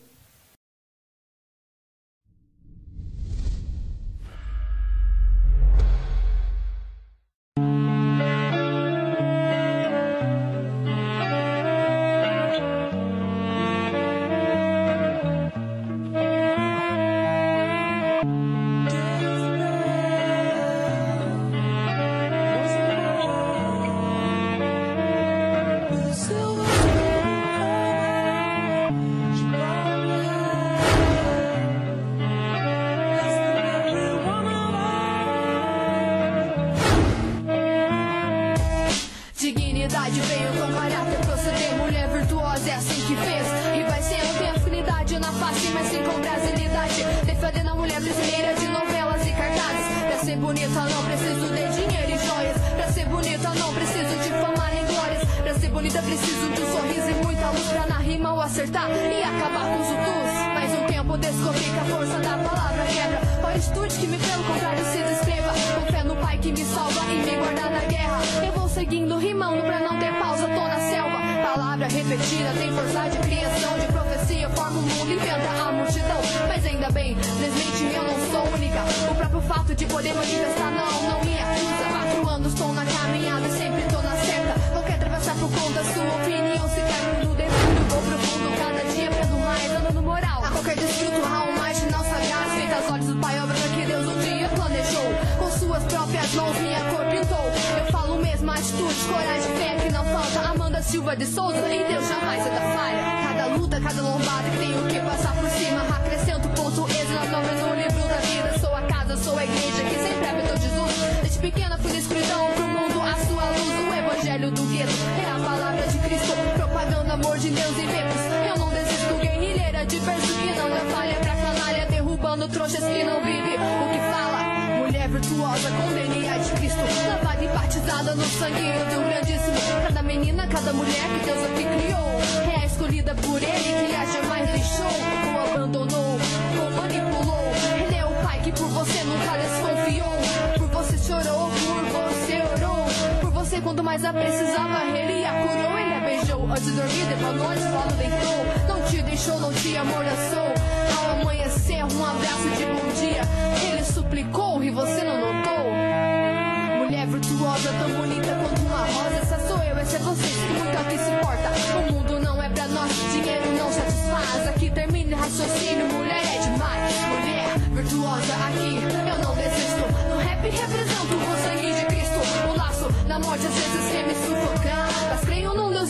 [SPEAKER 21] Acertar e acabar com os utus. Mais um tempo descobri que a força da palavra quebra. Qual que me pelo contrário se descreva. Com fé no Pai que me salva e me guarda da guerra. Eu vou seguindo, rimando pra não ter pausa, tô na selva. Palavra repetida tem força de criação, de profecia, forma o mundo, inventa a multidão. Mas ainda bem, felizmente eu não sou única. O próprio fato de poder manifestar não, não me acusa. Quatro anos tô na caminhada e sempre tô na certa. Não quer atravessar por conta sua opinião, moral. A qualquer desfruto, há um marginal sagrado, feita aos olhos do Pai, obra que Deus um dia planejou. Com suas próprias mãos, minha cor pintou. Eu falo mesmo, atitude, coragem, fé que não falta. Amanda Silva de Souza, e Deus jamais é da falha. Cada luta, cada lombada tenho que passar por cima. Acrescento ponto nas nomes no livro da vida. Sou a casa, sou a igreja que sempre habitou Jesus. Desde pequena fui na escuridão pro mundo a sua luz. O evangelho do gueto é a palavra de Cristo. Propagando amor de Deus em tempos. Eu não de verso que não dá falha pra canalha. Derrubando trouxas que não vive o que fala. Mulher virtuosa com DNA de Cristo. Lavada e batizada no sangue do grandíssimo. Cada menina, cada mulher que Deus aqui criou. É a escolhida por ele que a jamais deixou. Ou abandonou, ou manipulou. Ele é o pai que por você nunca desconfiou. Por você chorou, por você orou. Por você quando mais a precisava, ele a curou. Antes de dormir, noite, logo deitou. Não te deixou, não te amordaçou. Ao amanhecer, um abraço de bom dia. Ele suplicou e você não notou. Mulher virtuosa, tão bonita quanto uma rosa. Essa sou eu, essa é você, que se importa. O mundo não é pra nós, dinheiro não satisfaz. Aqui termina o raciocínio, mulher é demais. Mulher virtuosa aqui, eu não desisto. No rap represento o sangue de Cristo. O laço na morte às vezes quer me sufocar.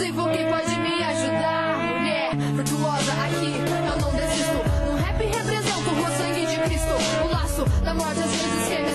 [SPEAKER 21] Mas creio num Deus vivo que pode me ajudar. Mulher virtuosa aqui, eu não desisto. No rap represento o sangue de Cristo. O laço da morte às vezes quer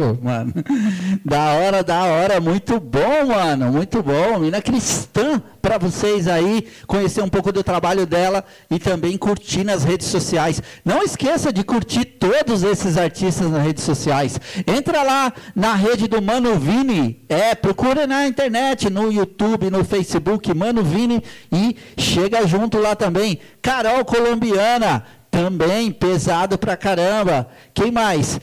[SPEAKER 1] pesado, mano. Da hora, da hora. Muito bom, mano. Muito bom. Mina cristã para vocês aí conhecer um pouco do trabalho dela e também curtir nas redes sociais. Não esqueça de curtir todos esses artistas nas redes sociais. Entra lá na rede do Mano Vini. É, procura na internet, no YouTube, no Facebook, Mano Vini e chega junto lá também. Carol Colombiana também pesado pra caramba. Quem mais?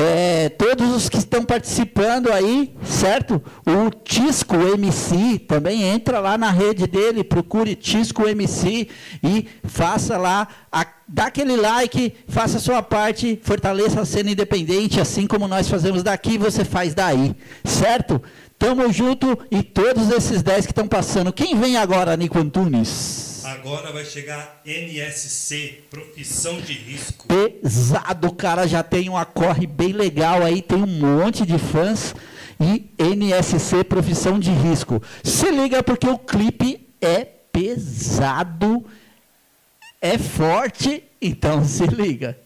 [SPEAKER 1] É, todos os que estão participando aí, certo? O Tisco MC também entra lá na rede dele, procure Tisco MC e faça lá, a, dá aquele like, faça a sua parte, fortaleça a cena independente, assim como nós fazemos daqui, você faz daí, certo? Tamo junto e todos esses 10 que estão passando. Quem vem agora, Nico Antunes?
[SPEAKER 13] Agora vai chegar NSC, profissão de risco.
[SPEAKER 1] pesado, cara. Já tem uma corre bem legal aí, tem um monte de fãs. E NSC Profissão de Risco. Se liga porque o clipe é pesado, é forte, então se liga.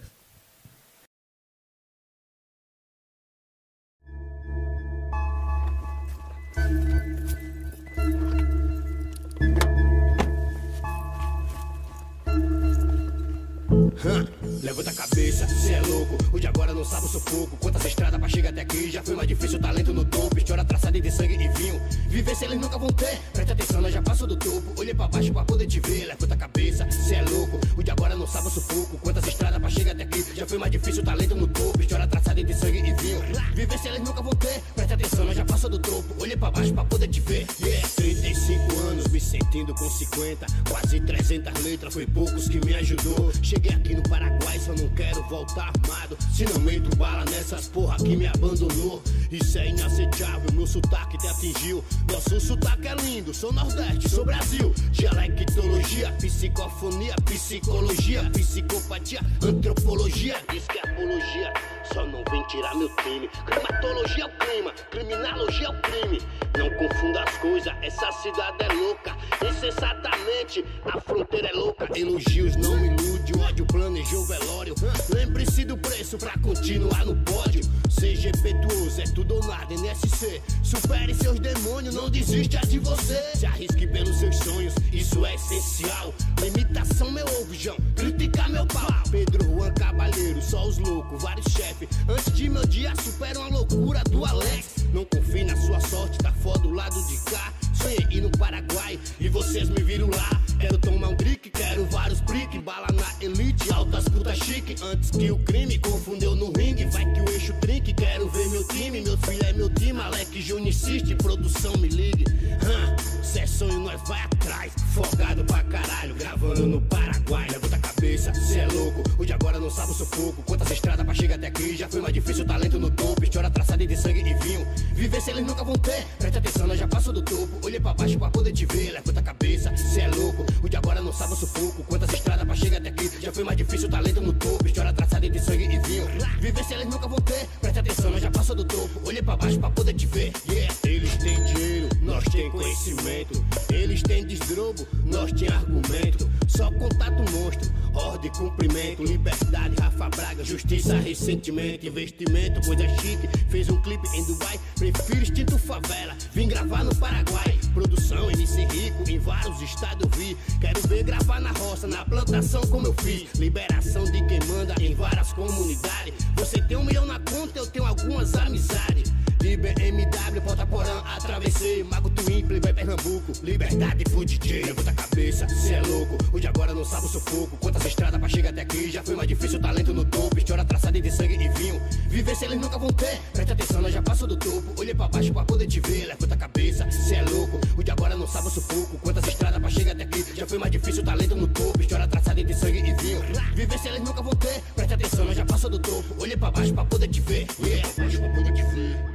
[SPEAKER 22] Hã? Levanta a cabeça, cê é louco. O de agora não sabe o sufoco. Quantas estradas pra chegar até aqui? Já foi mais difícil, talento no topo. História traçada de sangue e vinho. Viver se eles nunca vão ter. Preste atenção, nós já passou do topo. Olhei pra baixo pra poder te ver. Levanta a cabeça, cê é louco. O de agora não sabe o sufoco. Quantas estradas pra chegar até aqui? Já foi mais difícil, talento no topo. História traçada de sangue e vinho. Viver se eles nunca vão ter. Preste atenção, nós já passou do topo. Olhei pra baixo pra poder te ver. Yeah, 35 anos, me sentindo com 50. Quase 300 letras, foi poucos que me ajudou. Cheguei aqui no Paraguai, só não quero voltar armado. Se não meto bala nessas porra que me abandonou. Isso é inaceitável, meu sotaque te atingiu. Nosso sotaque é lindo, sou Nordeste, sou Brasil. Dialectologia, psicofonia, psicologia, psicopatia, antropologia. Diz que é apologia, só não vem tirar meu time. Climatologia é o clima, criminologia é o crime. Não confunda as coisas, essa cidade é louca. Insensatamente, a fronteira é louca. Elogios não me ilude, ódio planejou o velório. Lembre-se do preço pra continuar no pódio. Seja impetuoso, é tudo ou nada, NSC. Supere seus demônios, não desista de você. Se arrisque pelos seus sonhos, isso é essencial. Limitação, meu ovo, João. Criticar meu pau. Pedro Juan Cabalheiro, só os loucos, vários chefes. Antes de meu dia, superam a loucura do Alex. Não confie na sua sorte, tá foda do lado de cá. Sonhei ir no Paraguai e vocês me viram lá. Quero tomar um drink, quero vários brick. Bala na elite, altas putas chique. Antes que o crime confundeu no ringue. Vai que o eixo trinque. Quero ver meu time, meu filho é meu time. Alec Júnior insiste, produção me ligue. Hã? Cê é sonho, nós vai atrás. Folgado pra caralho, gravando no Paraguai. Levanta a cabeça, cê é louco. O de agora não sabe o sufoco. Quantas estradas pra chegar até aqui? Já foi mais difícil, talento no topo. História traçada de sangue e vinho. Viver se eles nunca vão ter. Preste atenção, nós já passou do topo. Olhei pra baixo pra poder te ver. Levanta a cabeça, cê é louco. O de agora não sabe o sufoco. Quantas estradas pra chegar até aqui? Já foi mais difícil, talento no topo. História traçada de sangue e vinho. Viver se eles nunca vão ter. Preste atenção, nós já passou do topo. Olhei pra baixo pra poder te ver. Yeah, eles têm dinheiro, nós tem conhecimento. Eles têm desdrobo, nós tem argumento. Só contato monstro, ordem cumprimento. Liberdade, Rafa Braga, justiça, ressentimento. Investimento, coisa chique. Fez um clipe em Dubai, prefiro instinto favela. Vim gravar no Paraguai. Produção, MC Rico, em vários estados vi. Quero ver gravar na roça, na plantação como eu fiz. Liberação de quem manda em várias comunidades. Você tem um milhão na conta, eu tenho algumas amizades. De BMW, Ponta Porã, atravessei. Mago Twin, Playboy Pernambuco. Liberdade pro DJ, levanta a cabeça, cê é louco. O de agora não sabe o sufoco. Quantas estradas pra chegar até aqui? Já foi mais difícil, talento no topo. História traçada de sangue e vinho. Viver se eles nunca vão ter. Presta atenção, nós já passou do topo. Olhei pra baixo pra poder te ver. Levanta a cabeça, cê é louco. O de agora não sabe o sufoco. Quantas estradas pra chegar até aqui? Já foi mais difícil, talento no topo. História traçada de sangue e vinho. Viver se eles nunca vão ter. Presta atenção, nós já passou do topo. Olhei pra baixo pra poder te ver. Yeah. Pra baixo pra poder te ver.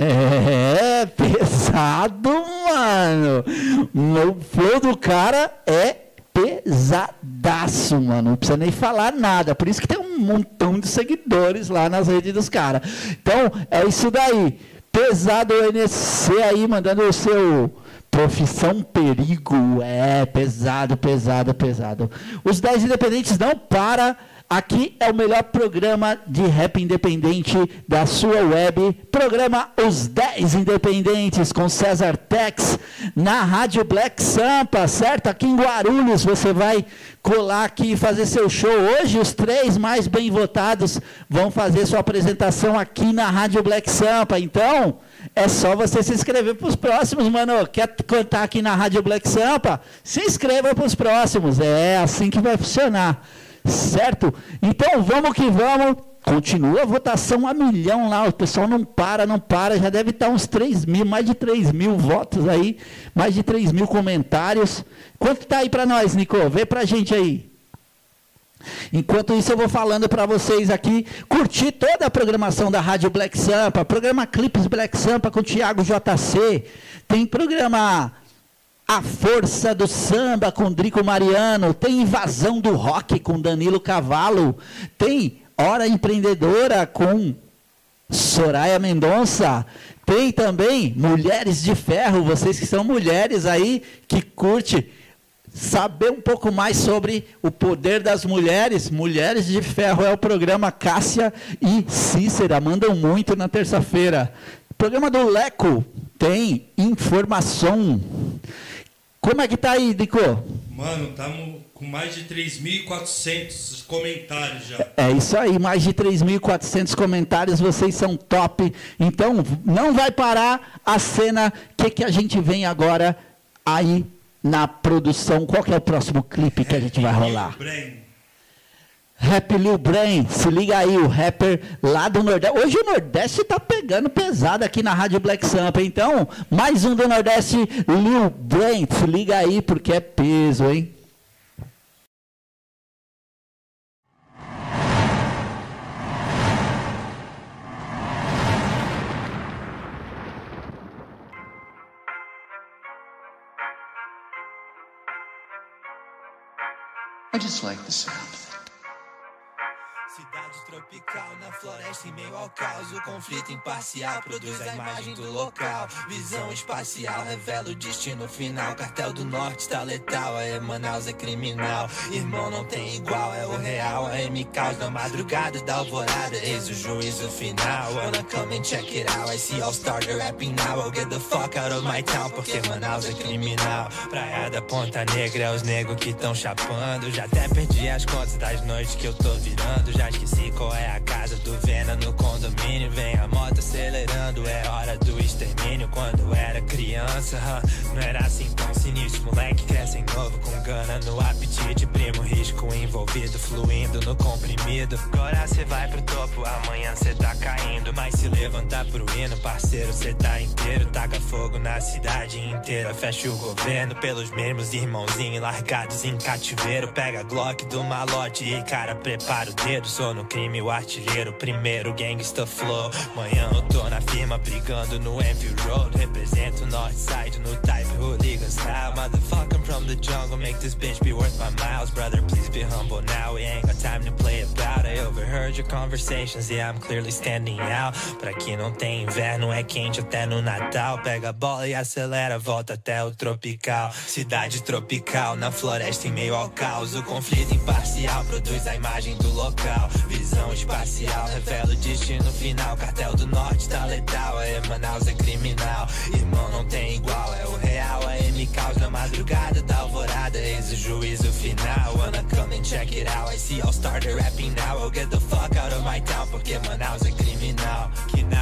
[SPEAKER 1] É pesado, mano. O flow do cara é pesadaço, mano. Não precisa nem falar nada. Por isso que tem um montão de seguidores lá nas redes dos caras. Então, é isso daí. Pesado o NC aí, mandando o seu profissão perigo. É, pesado, pesado, pesado. Os 10 independentes não para. Aqui é o melhor programa de rap independente da sua web. Programa Os 10 Independentes com César Tex na Rádio Black Sampa, certo? Aqui em Guarulhos você vai colar aqui e fazer seu show. Hoje os três mais bem votados vão fazer sua apresentação aqui na Rádio Black Sampa. Então, é só você se inscrever para os próximos, mano. Quer cantar aqui na Rádio Black Sampa? Se inscreva para os próximos. É assim que vai funcionar. Certo? Então vamos que vamos. Continua a votação a milhão lá. O pessoal não para, não para. Já deve estar uns 3 mil, mais de 3 mil votos aí. Mais de 3 mil comentários. Quanto está aí para nós, Nico? Vê para a gente aí. Enquanto isso, eu vou falando para vocês aqui, curtir toda a programação da Rádio Black Sampa, programa Clipes Black Sampa com o Thiago JC, tem programa A Força do Samba com Drico Mariano, tem Invasão do Rock com Danilo Cavalo, tem Hora Empreendedora com Soraya Mendonça, tem também Mulheres de Ferro, vocês que são mulheres aí, que curte saber um pouco mais sobre o poder das mulheres. Mulheres de Ferro é o programa Cássia e Cícera, mandam muito na terça-feira. Programa do Leco tem informação. Como é que tá aí, Dico?
[SPEAKER 13] Mano, estamos com mais de 3.400 comentários já.
[SPEAKER 1] É isso aí, mais de 3.400 comentários, vocês são top. Então, não vai parar a cena. O que, que a gente vem agora aí na produção? Qual que é o próximo clipe que a gente vai rolar? Rap Lil Brain, se liga aí, o rapper lá do Nordeste. Hoje o Nordeste tá pegando pesado aqui na Rádio Black Sampa. Então, mais um do Nordeste, Lil Brain, se liga aí porque é peso, hein?
[SPEAKER 23] I just like the sound.
[SPEAKER 24] Cidade tropical na floresta em meio ao caos. O conflito imparcial produz a imagem do local. Visão espacial revela o destino final. Cartel do Norte está letal. A Manaus é criminal. Irmão não tem igual, é o real. A M caos na madrugada da alvorada. Eis o juízo final. Wanna come and check it out. I see all starter rapping now. I'll get the fuck out of my town. Porque Manaus é criminal. Praia da Ponta Negra, os negros que tão chapando. Já até perdi as contas das noites que eu tô virando. Já esqueci qual é a casa do Vena no condomínio. Vem a moto acelerando, é hora do extermínio. Quando era criança, não era assim tão sinistro. Moleque cresce novo com gana no apetite. Primo risco envolvido, fluindo no comprimido. Agora cê vai pro topo, amanhã cê tá caindo. Mas se levantar pro hino, parceiro, cê tá inteiro. Taca fogo na cidade inteira, fecha o governo. Pelos mesmos irmãozinhos largados em cativeiro. Pega Glock do malote e cara, prepara o dedo. Sou no crime o artilheiro, primeiro gangsta flow. Manhã eu tô na firma brigando no Envy Road. Represento Northside no type hooligan style. Motherfucker from the jungle, make this bitch be worth my miles. Brother, please be humble now. We ain't got time to play about. I overheard heard your conversations, yeah, I'm clearly standing out. Por aqui não tem inverno, é quente até no Natal. Pega a bola e acelera, volta até o tropical. Cidade tropical, na floresta em meio ao caos. O conflito imparcial produz a imagem do local. Visão espacial, revela o destino final. Cartel do Norte tá letal, é Manaus é criminal. Irmão, não tem igual, check it out, I see all started rapping now. I'll get the fuck out of my town, porque Manaus é criminal.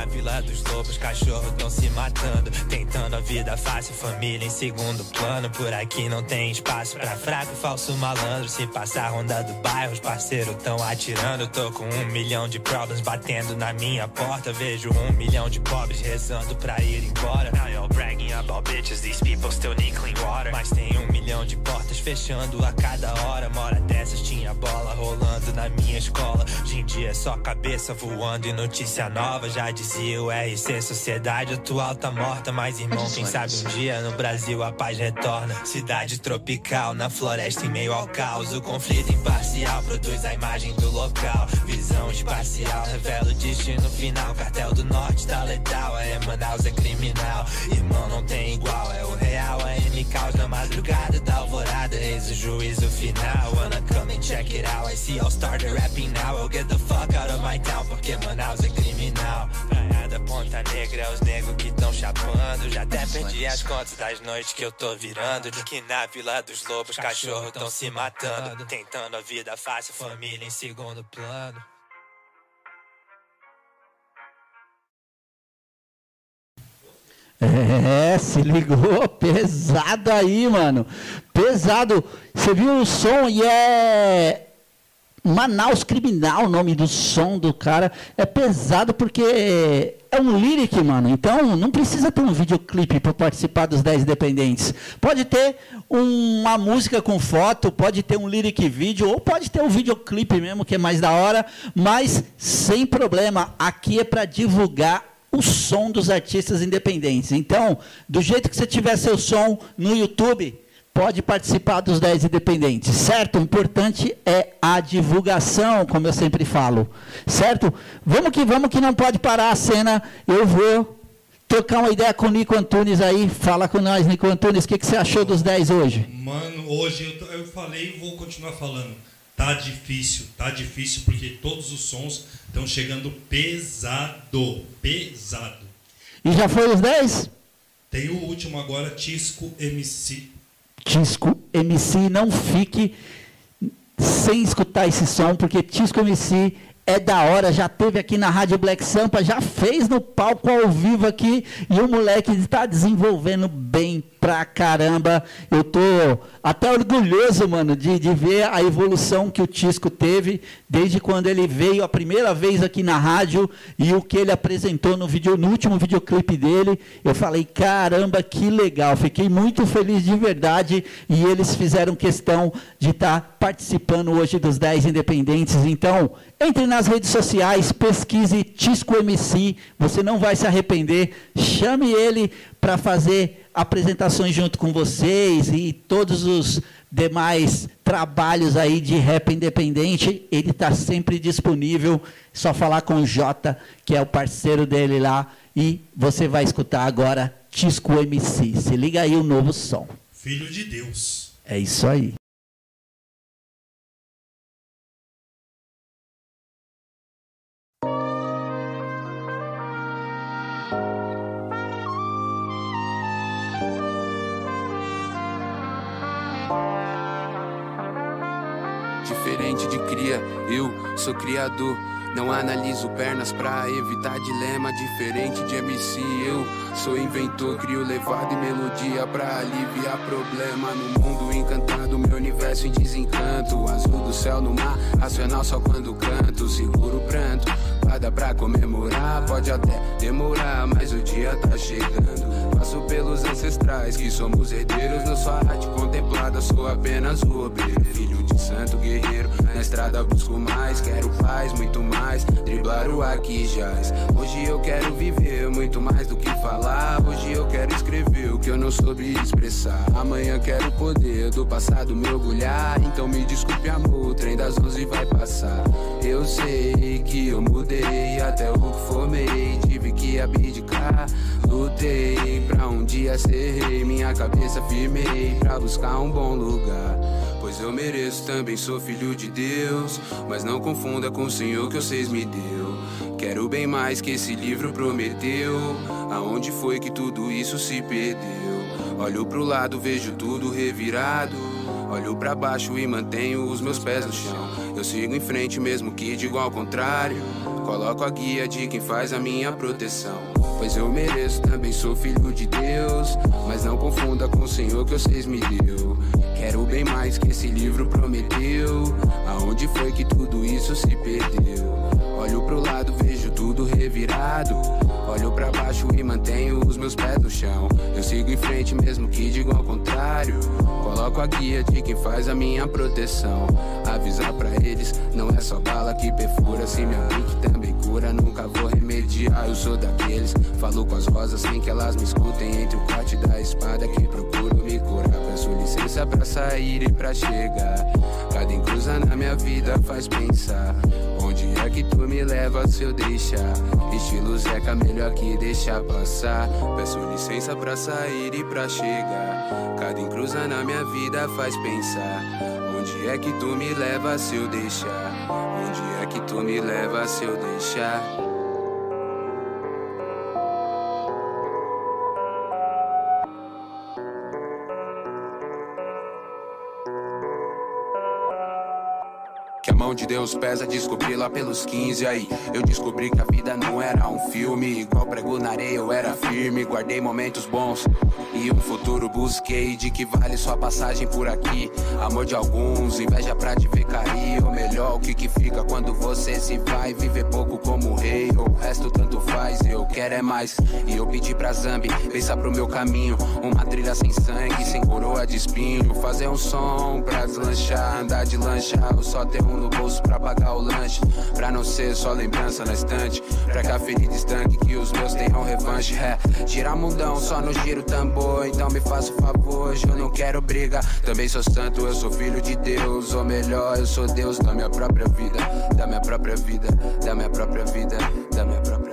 [SPEAKER 24] Vila dos Lobos, cachorros tão se matando. Tentando a vida fácil, família em segundo plano. Por aqui não tem espaço pra fraco falso malandro. Se passar a ronda do bairro, os parceiros tão atirando. Tô com um milhão de problemas batendo na minha porta. Vejo um milhão de pobres rezando pra ir embora. Now you're bragging about bitches, these people still need clean water. Mas tem um milhão de portas fechando a cada hora. Mora dessas tinha bola rolando na minha escola. Hoje em dia é só cabeça voando e notícia nova. Já dizia o RC, sociedade atual tá morta. Mas irmão, quem sabe um dia no Brasil a paz retorna. Cidade tropical, na floresta em meio ao caos. O conflito imparcial produz a imagem do local. Visão espacial revela o destino final. Cartel do Norte tá letal, é Manaus é criminal. Irmão, não tem igual, é o real. A M caos na madrugada da alvorada. Eis o juízo final. Wanna come and check it out. I see all started rapping now. I'll get the fuck out of my town, porque Manaus é criminal. Ponta Negra, os negros que tão chapando. Já até perdi as contas das noites que eu tô virando. Que na Vila dos Lobos, cachorro tão se matando. Tentando a vida fácil, família em segundo plano.
[SPEAKER 1] É, se ligou *laughs* pesado aí, mano. Pesado. Você viu o som e é Manaus Criminal, o nome do som do cara. É pesado porque é um lyric, mano. Então não precisa ter um videoclipe para participar dos 10 Independentes. Pode ter uma música com foto, pode ter um lyric vídeo, ou pode ter um videoclipe mesmo, que é mais da hora, mas sem problema. Aqui é para divulgar o som dos artistas independentes. Então, do jeito que você tiver seu som no YouTube, pode participar dos 10 independentes, certo? O importante é a divulgação, como eu sempre falo, certo? Vamos que vamos, que não pode parar a cena. Eu vou trocar uma ideia com o Nico Antunes aí. Fala com nós, Nico Antunes, o que, que você achou dos 10 hoje?
[SPEAKER 13] Mano, hoje eu, eu falei e vou continuar falando. Tá difícil, tá difícil porque todos os sons estão chegando pesado, pesado.
[SPEAKER 1] E já foi os 10?
[SPEAKER 13] Tem o último agora, Tisco MC.
[SPEAKER 1] Tisco MC, não fique sem escutar esse som, porque Tisco MC é da hora, já teve aqui na Rádio Black Sampa, já fez no palco ao vivo aqui, e o moleque está desenvolvendo bem pra caramba. Eu tô até orgulhoso, mano, de, de ver a evolução que o Tisco teve desde quando ele veio a primeira vez aqui na rádio e o que ele apresentou no, vídeo, no último videoclipe dele. Eu falei, caramba, que legal. Fiquei muito feliz de verdade e eles fizeram questão de estar tá participando hoje dos 10 independentes. Então, entre nas redes sociais, pesquise Tisco MC, você não vai se arrepender. Chame ele para fazer apresentações junto com vocês e todos os demais trabalhos aí de rap independente, ele está sempre disponível. Só falar com o Jota, que é o parceiro dele lá, e você vai escutar agora Tisco MC. Se liga aí o novo som.
[SPEAKER 13] Filho de Deus.
[SPEAKER 1] É isso aí.
[SPEAKER 14] Cria, eu sou criador. Não analiso pernas pra evitar dilema. Diferente de MC, eu sou inventor. Crio levado e melodia pra aliviar problema. No mundo encantado, meu universo em desencanto. Azul do céu no mar, racional só quando canto. Seguro pranto, nada pra comemorar. Pode até demorar, mas o dia tá chegando. Passo pelos ancestrais que somos herdeiros. Não sou arte contemplada, sou apenas o obreiro. Filho de santo guerreiro, na estrada busco mais. Quero paz, muito mais. Driblar
[SPEAKER 25] o aqui jaz. Hoje eu quero viver muito mais do que falar. Hoje eu quero escrever o que eu não soube expressar. Amanhã quero poder do passado mergulhar. Então me desculpe, amor, o trem das 11 vai passar. Eu sei que eu mudei, até o que formei, tive que abdicar. Lutei pra um dia ser rei, minha cabeça firmei pra buscar um bom lugar. Pois eu mereço, também sou filho de Deus. Mas não confunda com o Senhor que vocês me deu. Quero bem mais que esse livro prometeu. Aonde foi que tudo isso se perdeu? Olho pro lado, vejo tudo revirado. Olho pra baixo e mantenho os meus pés no chão. Eu sigo em frente mesmo que digo ao contrário. Coloco a guia de quem faz a minha proteção. Pois eu mereço, também sou filho de Deus. Mas não confunda com o Senhor que vocês me deu. Quero bem mais que esse livro prometeu. Aonde foi que tudo isso se perdeu? Olho pro lado, vejo tudo revirado. Olho pra baixo e mantenho os meus pés no chão. Eu sigo em frente mesmo que digo ao contrário. Coloco a guia de quem faz a minha proteção. Avisar pra eles, não é só bala que perfura. Se minha mente também cura, nunca vou remediar. Eu sou daqueles, falo com as rosas sem que elas me escutem. Entre o corte da espada que procuro me curar. Peço licença pra sair e pra chegar. Cada encruza na minha vida faz pensar. Onde é que tu me leva se eu deixar? Estilo Zeca, melhor que deixar passar. Peço licença pra sair e pra chegar. Cada encruza na minha vida faz pensar. Onde é que tu me leva se eu deixar? Onde é que tu me leva se eu deixar? Que a mão de Deus pesa, descobri lá pelos 15 aí. Eu descobri que a vida não era um filme. Igual prego na areia, eu era firme. Guardei momentos bons e um futuro busquei. De que vale sua passagem por aqui? Amor de alguns, inveja pra te ver cair. Ou melhor, o que que fica quando você se vai? Viver pouco como rei, o resto tanto faz. Eu quero é mais. E eu pedi pra Zambi pensar pro meu caminho. Uma trilha sem sangue, sem coroa de espinho. Fazer um som pra deslanchar, andar de lancha. Eu só ter um no pra pagar o lanche. Pra não ser só lembrança na estante. Pra que a ferida estanque, que os meus tenham revanche. É, tirar mundão só no giro tambor. Então me faça o favor, hoje eu não quero briga. Também sou santo, eu sou filho de Deus. Ou melhor, eu sou Deus da minha própria vida. Da minha própria vida, da minha própria vida, da minha própria vida.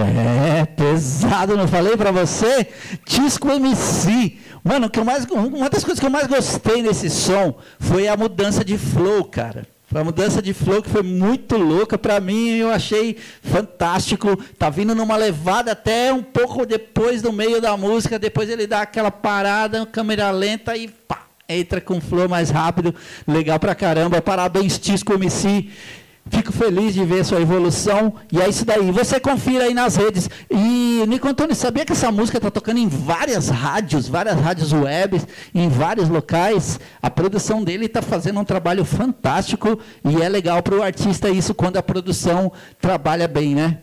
[SPEAKER 1] É, pesado, não falei pra você? Tisco MC. Mano, que eu mais, uma das coisas que eu mais gostei nesse som foi a mudança de flow, cara. Foi a mudança de flow que foi muito louca pra mim, eu achei fantástico. Tá vindo numa levada até um pouco depois do meio da música, depois ele dá aquela parada, câmera lenta e pá, entra com flow mais rápido. Legal pra caramba. Parabéns, Tisco MC. Fico feliz de ver sua evolução. E é isso daí. Você confira aí nas redes. E, Nico Antônio, sabia que essa música está tocando em várias rádios, várias rádios web, em vários locais? A produção dele está fazendo um trabalho fantástico. E é legal para o artista isso quando a produção trabalha bem, né?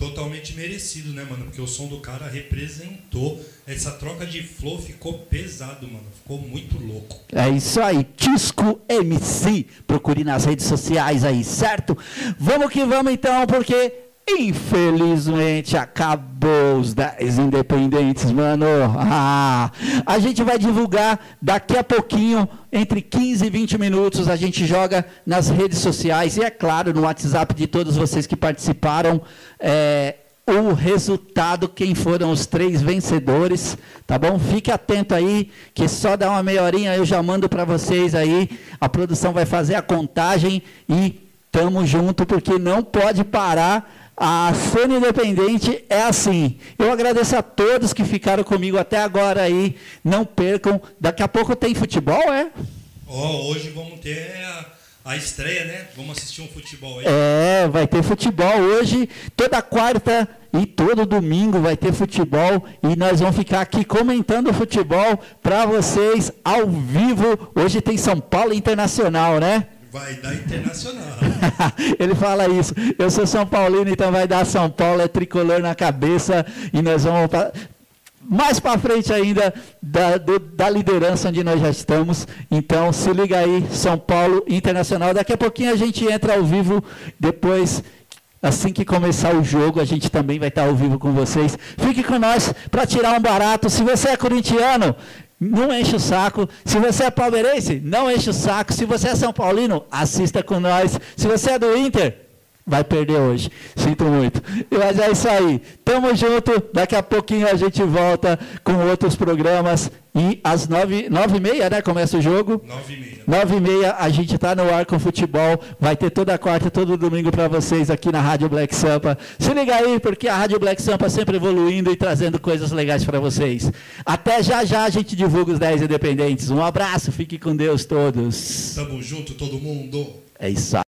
[SPEAKER 13] Totalmente merecido, né, mano? Porque o som do cara representou. Essa troca de flow ficou pesado, mano. Ficou muito louco.
[SPEAKER 1] É isso aí, Tisco MC. Procure nas redes sociais aí, certo? Vamos que vamos então, porque infelizmente acabou os 10 independentes, mano. Ah, a gente vai divulgar daqui a pouquinho, entre 15 e 20 minutos, a gente joga nas redes sociais e, é claro, no WhatsApp de todos vocês que participaram. É, o resultado, quem foram os três vencedores, tá bom? Fique atento aí, que só dá uma meia horinha eu já mando para vocês aí. A produção vai fazer a contagem e tamo junto, porque não pode parar. A cena independente é assim. Eu agradeço a todos que ficaram comigo até agora aí. Não percam. Daqui a pouco tem futebol, é?
[SPEAKER 13] Ó, hoje vamos ter a, a estreia, né? Vamos assistir um futebol aí.
[SPEAKER 1] É, vai ter futebol hoje, toda quarta e todo domingo vai ter futebol e nós vamos ficar aqui comentando futebol para vocês ao vivo. Hoje tem São Paulo Internacional, né?
[SPEAKER 13] Vai dar internacional. *laughs*
[SPEAKER 1] Ele fala isso. Eu sou São Paulino, então vai dar São Paulo, é tricolor na cabeça e nós vamos pra, mais para frente ainda da, do, da liderança onde nós já estamos. Então se liga aí, São Paulo Internacional. Daqui a pouquinho a gente entra ao vivo depois. Assim que começar o jogo, a gente também vai estar ao vivo com vocês. Fique com nós para tirar um barato. Se você é corintiano, não enche o saco. Se você é palmeirense, não enche o saco. Se você é São Paulino, assista com nós. Se você é do Inter, vai perder hoje. Sinto muito. Mas é isso aí. Tamo junto. Daqui a pouquinho a gente volta com outros programas. E às nove, nove e meia, né? Começa o jogo.
[SPEAKER 13] Nove e meia.
[SPEAKER 1] Nove e meia, a gente está no ar com futebol. Vai ter toda quarta, todo domingo para vocês aqui na Rádio Black Sampa. Se liga aí, porque a Rádio Black Sampa sempre evoluindo e trazendo coisas legais para vocês. Até já já a gente divulga os 10 independentes. Um abraço, fique com Deus todos.
[SPEAKER 13] Tamo junto, todo mundo.
[SPEAKER 1] É isso aí.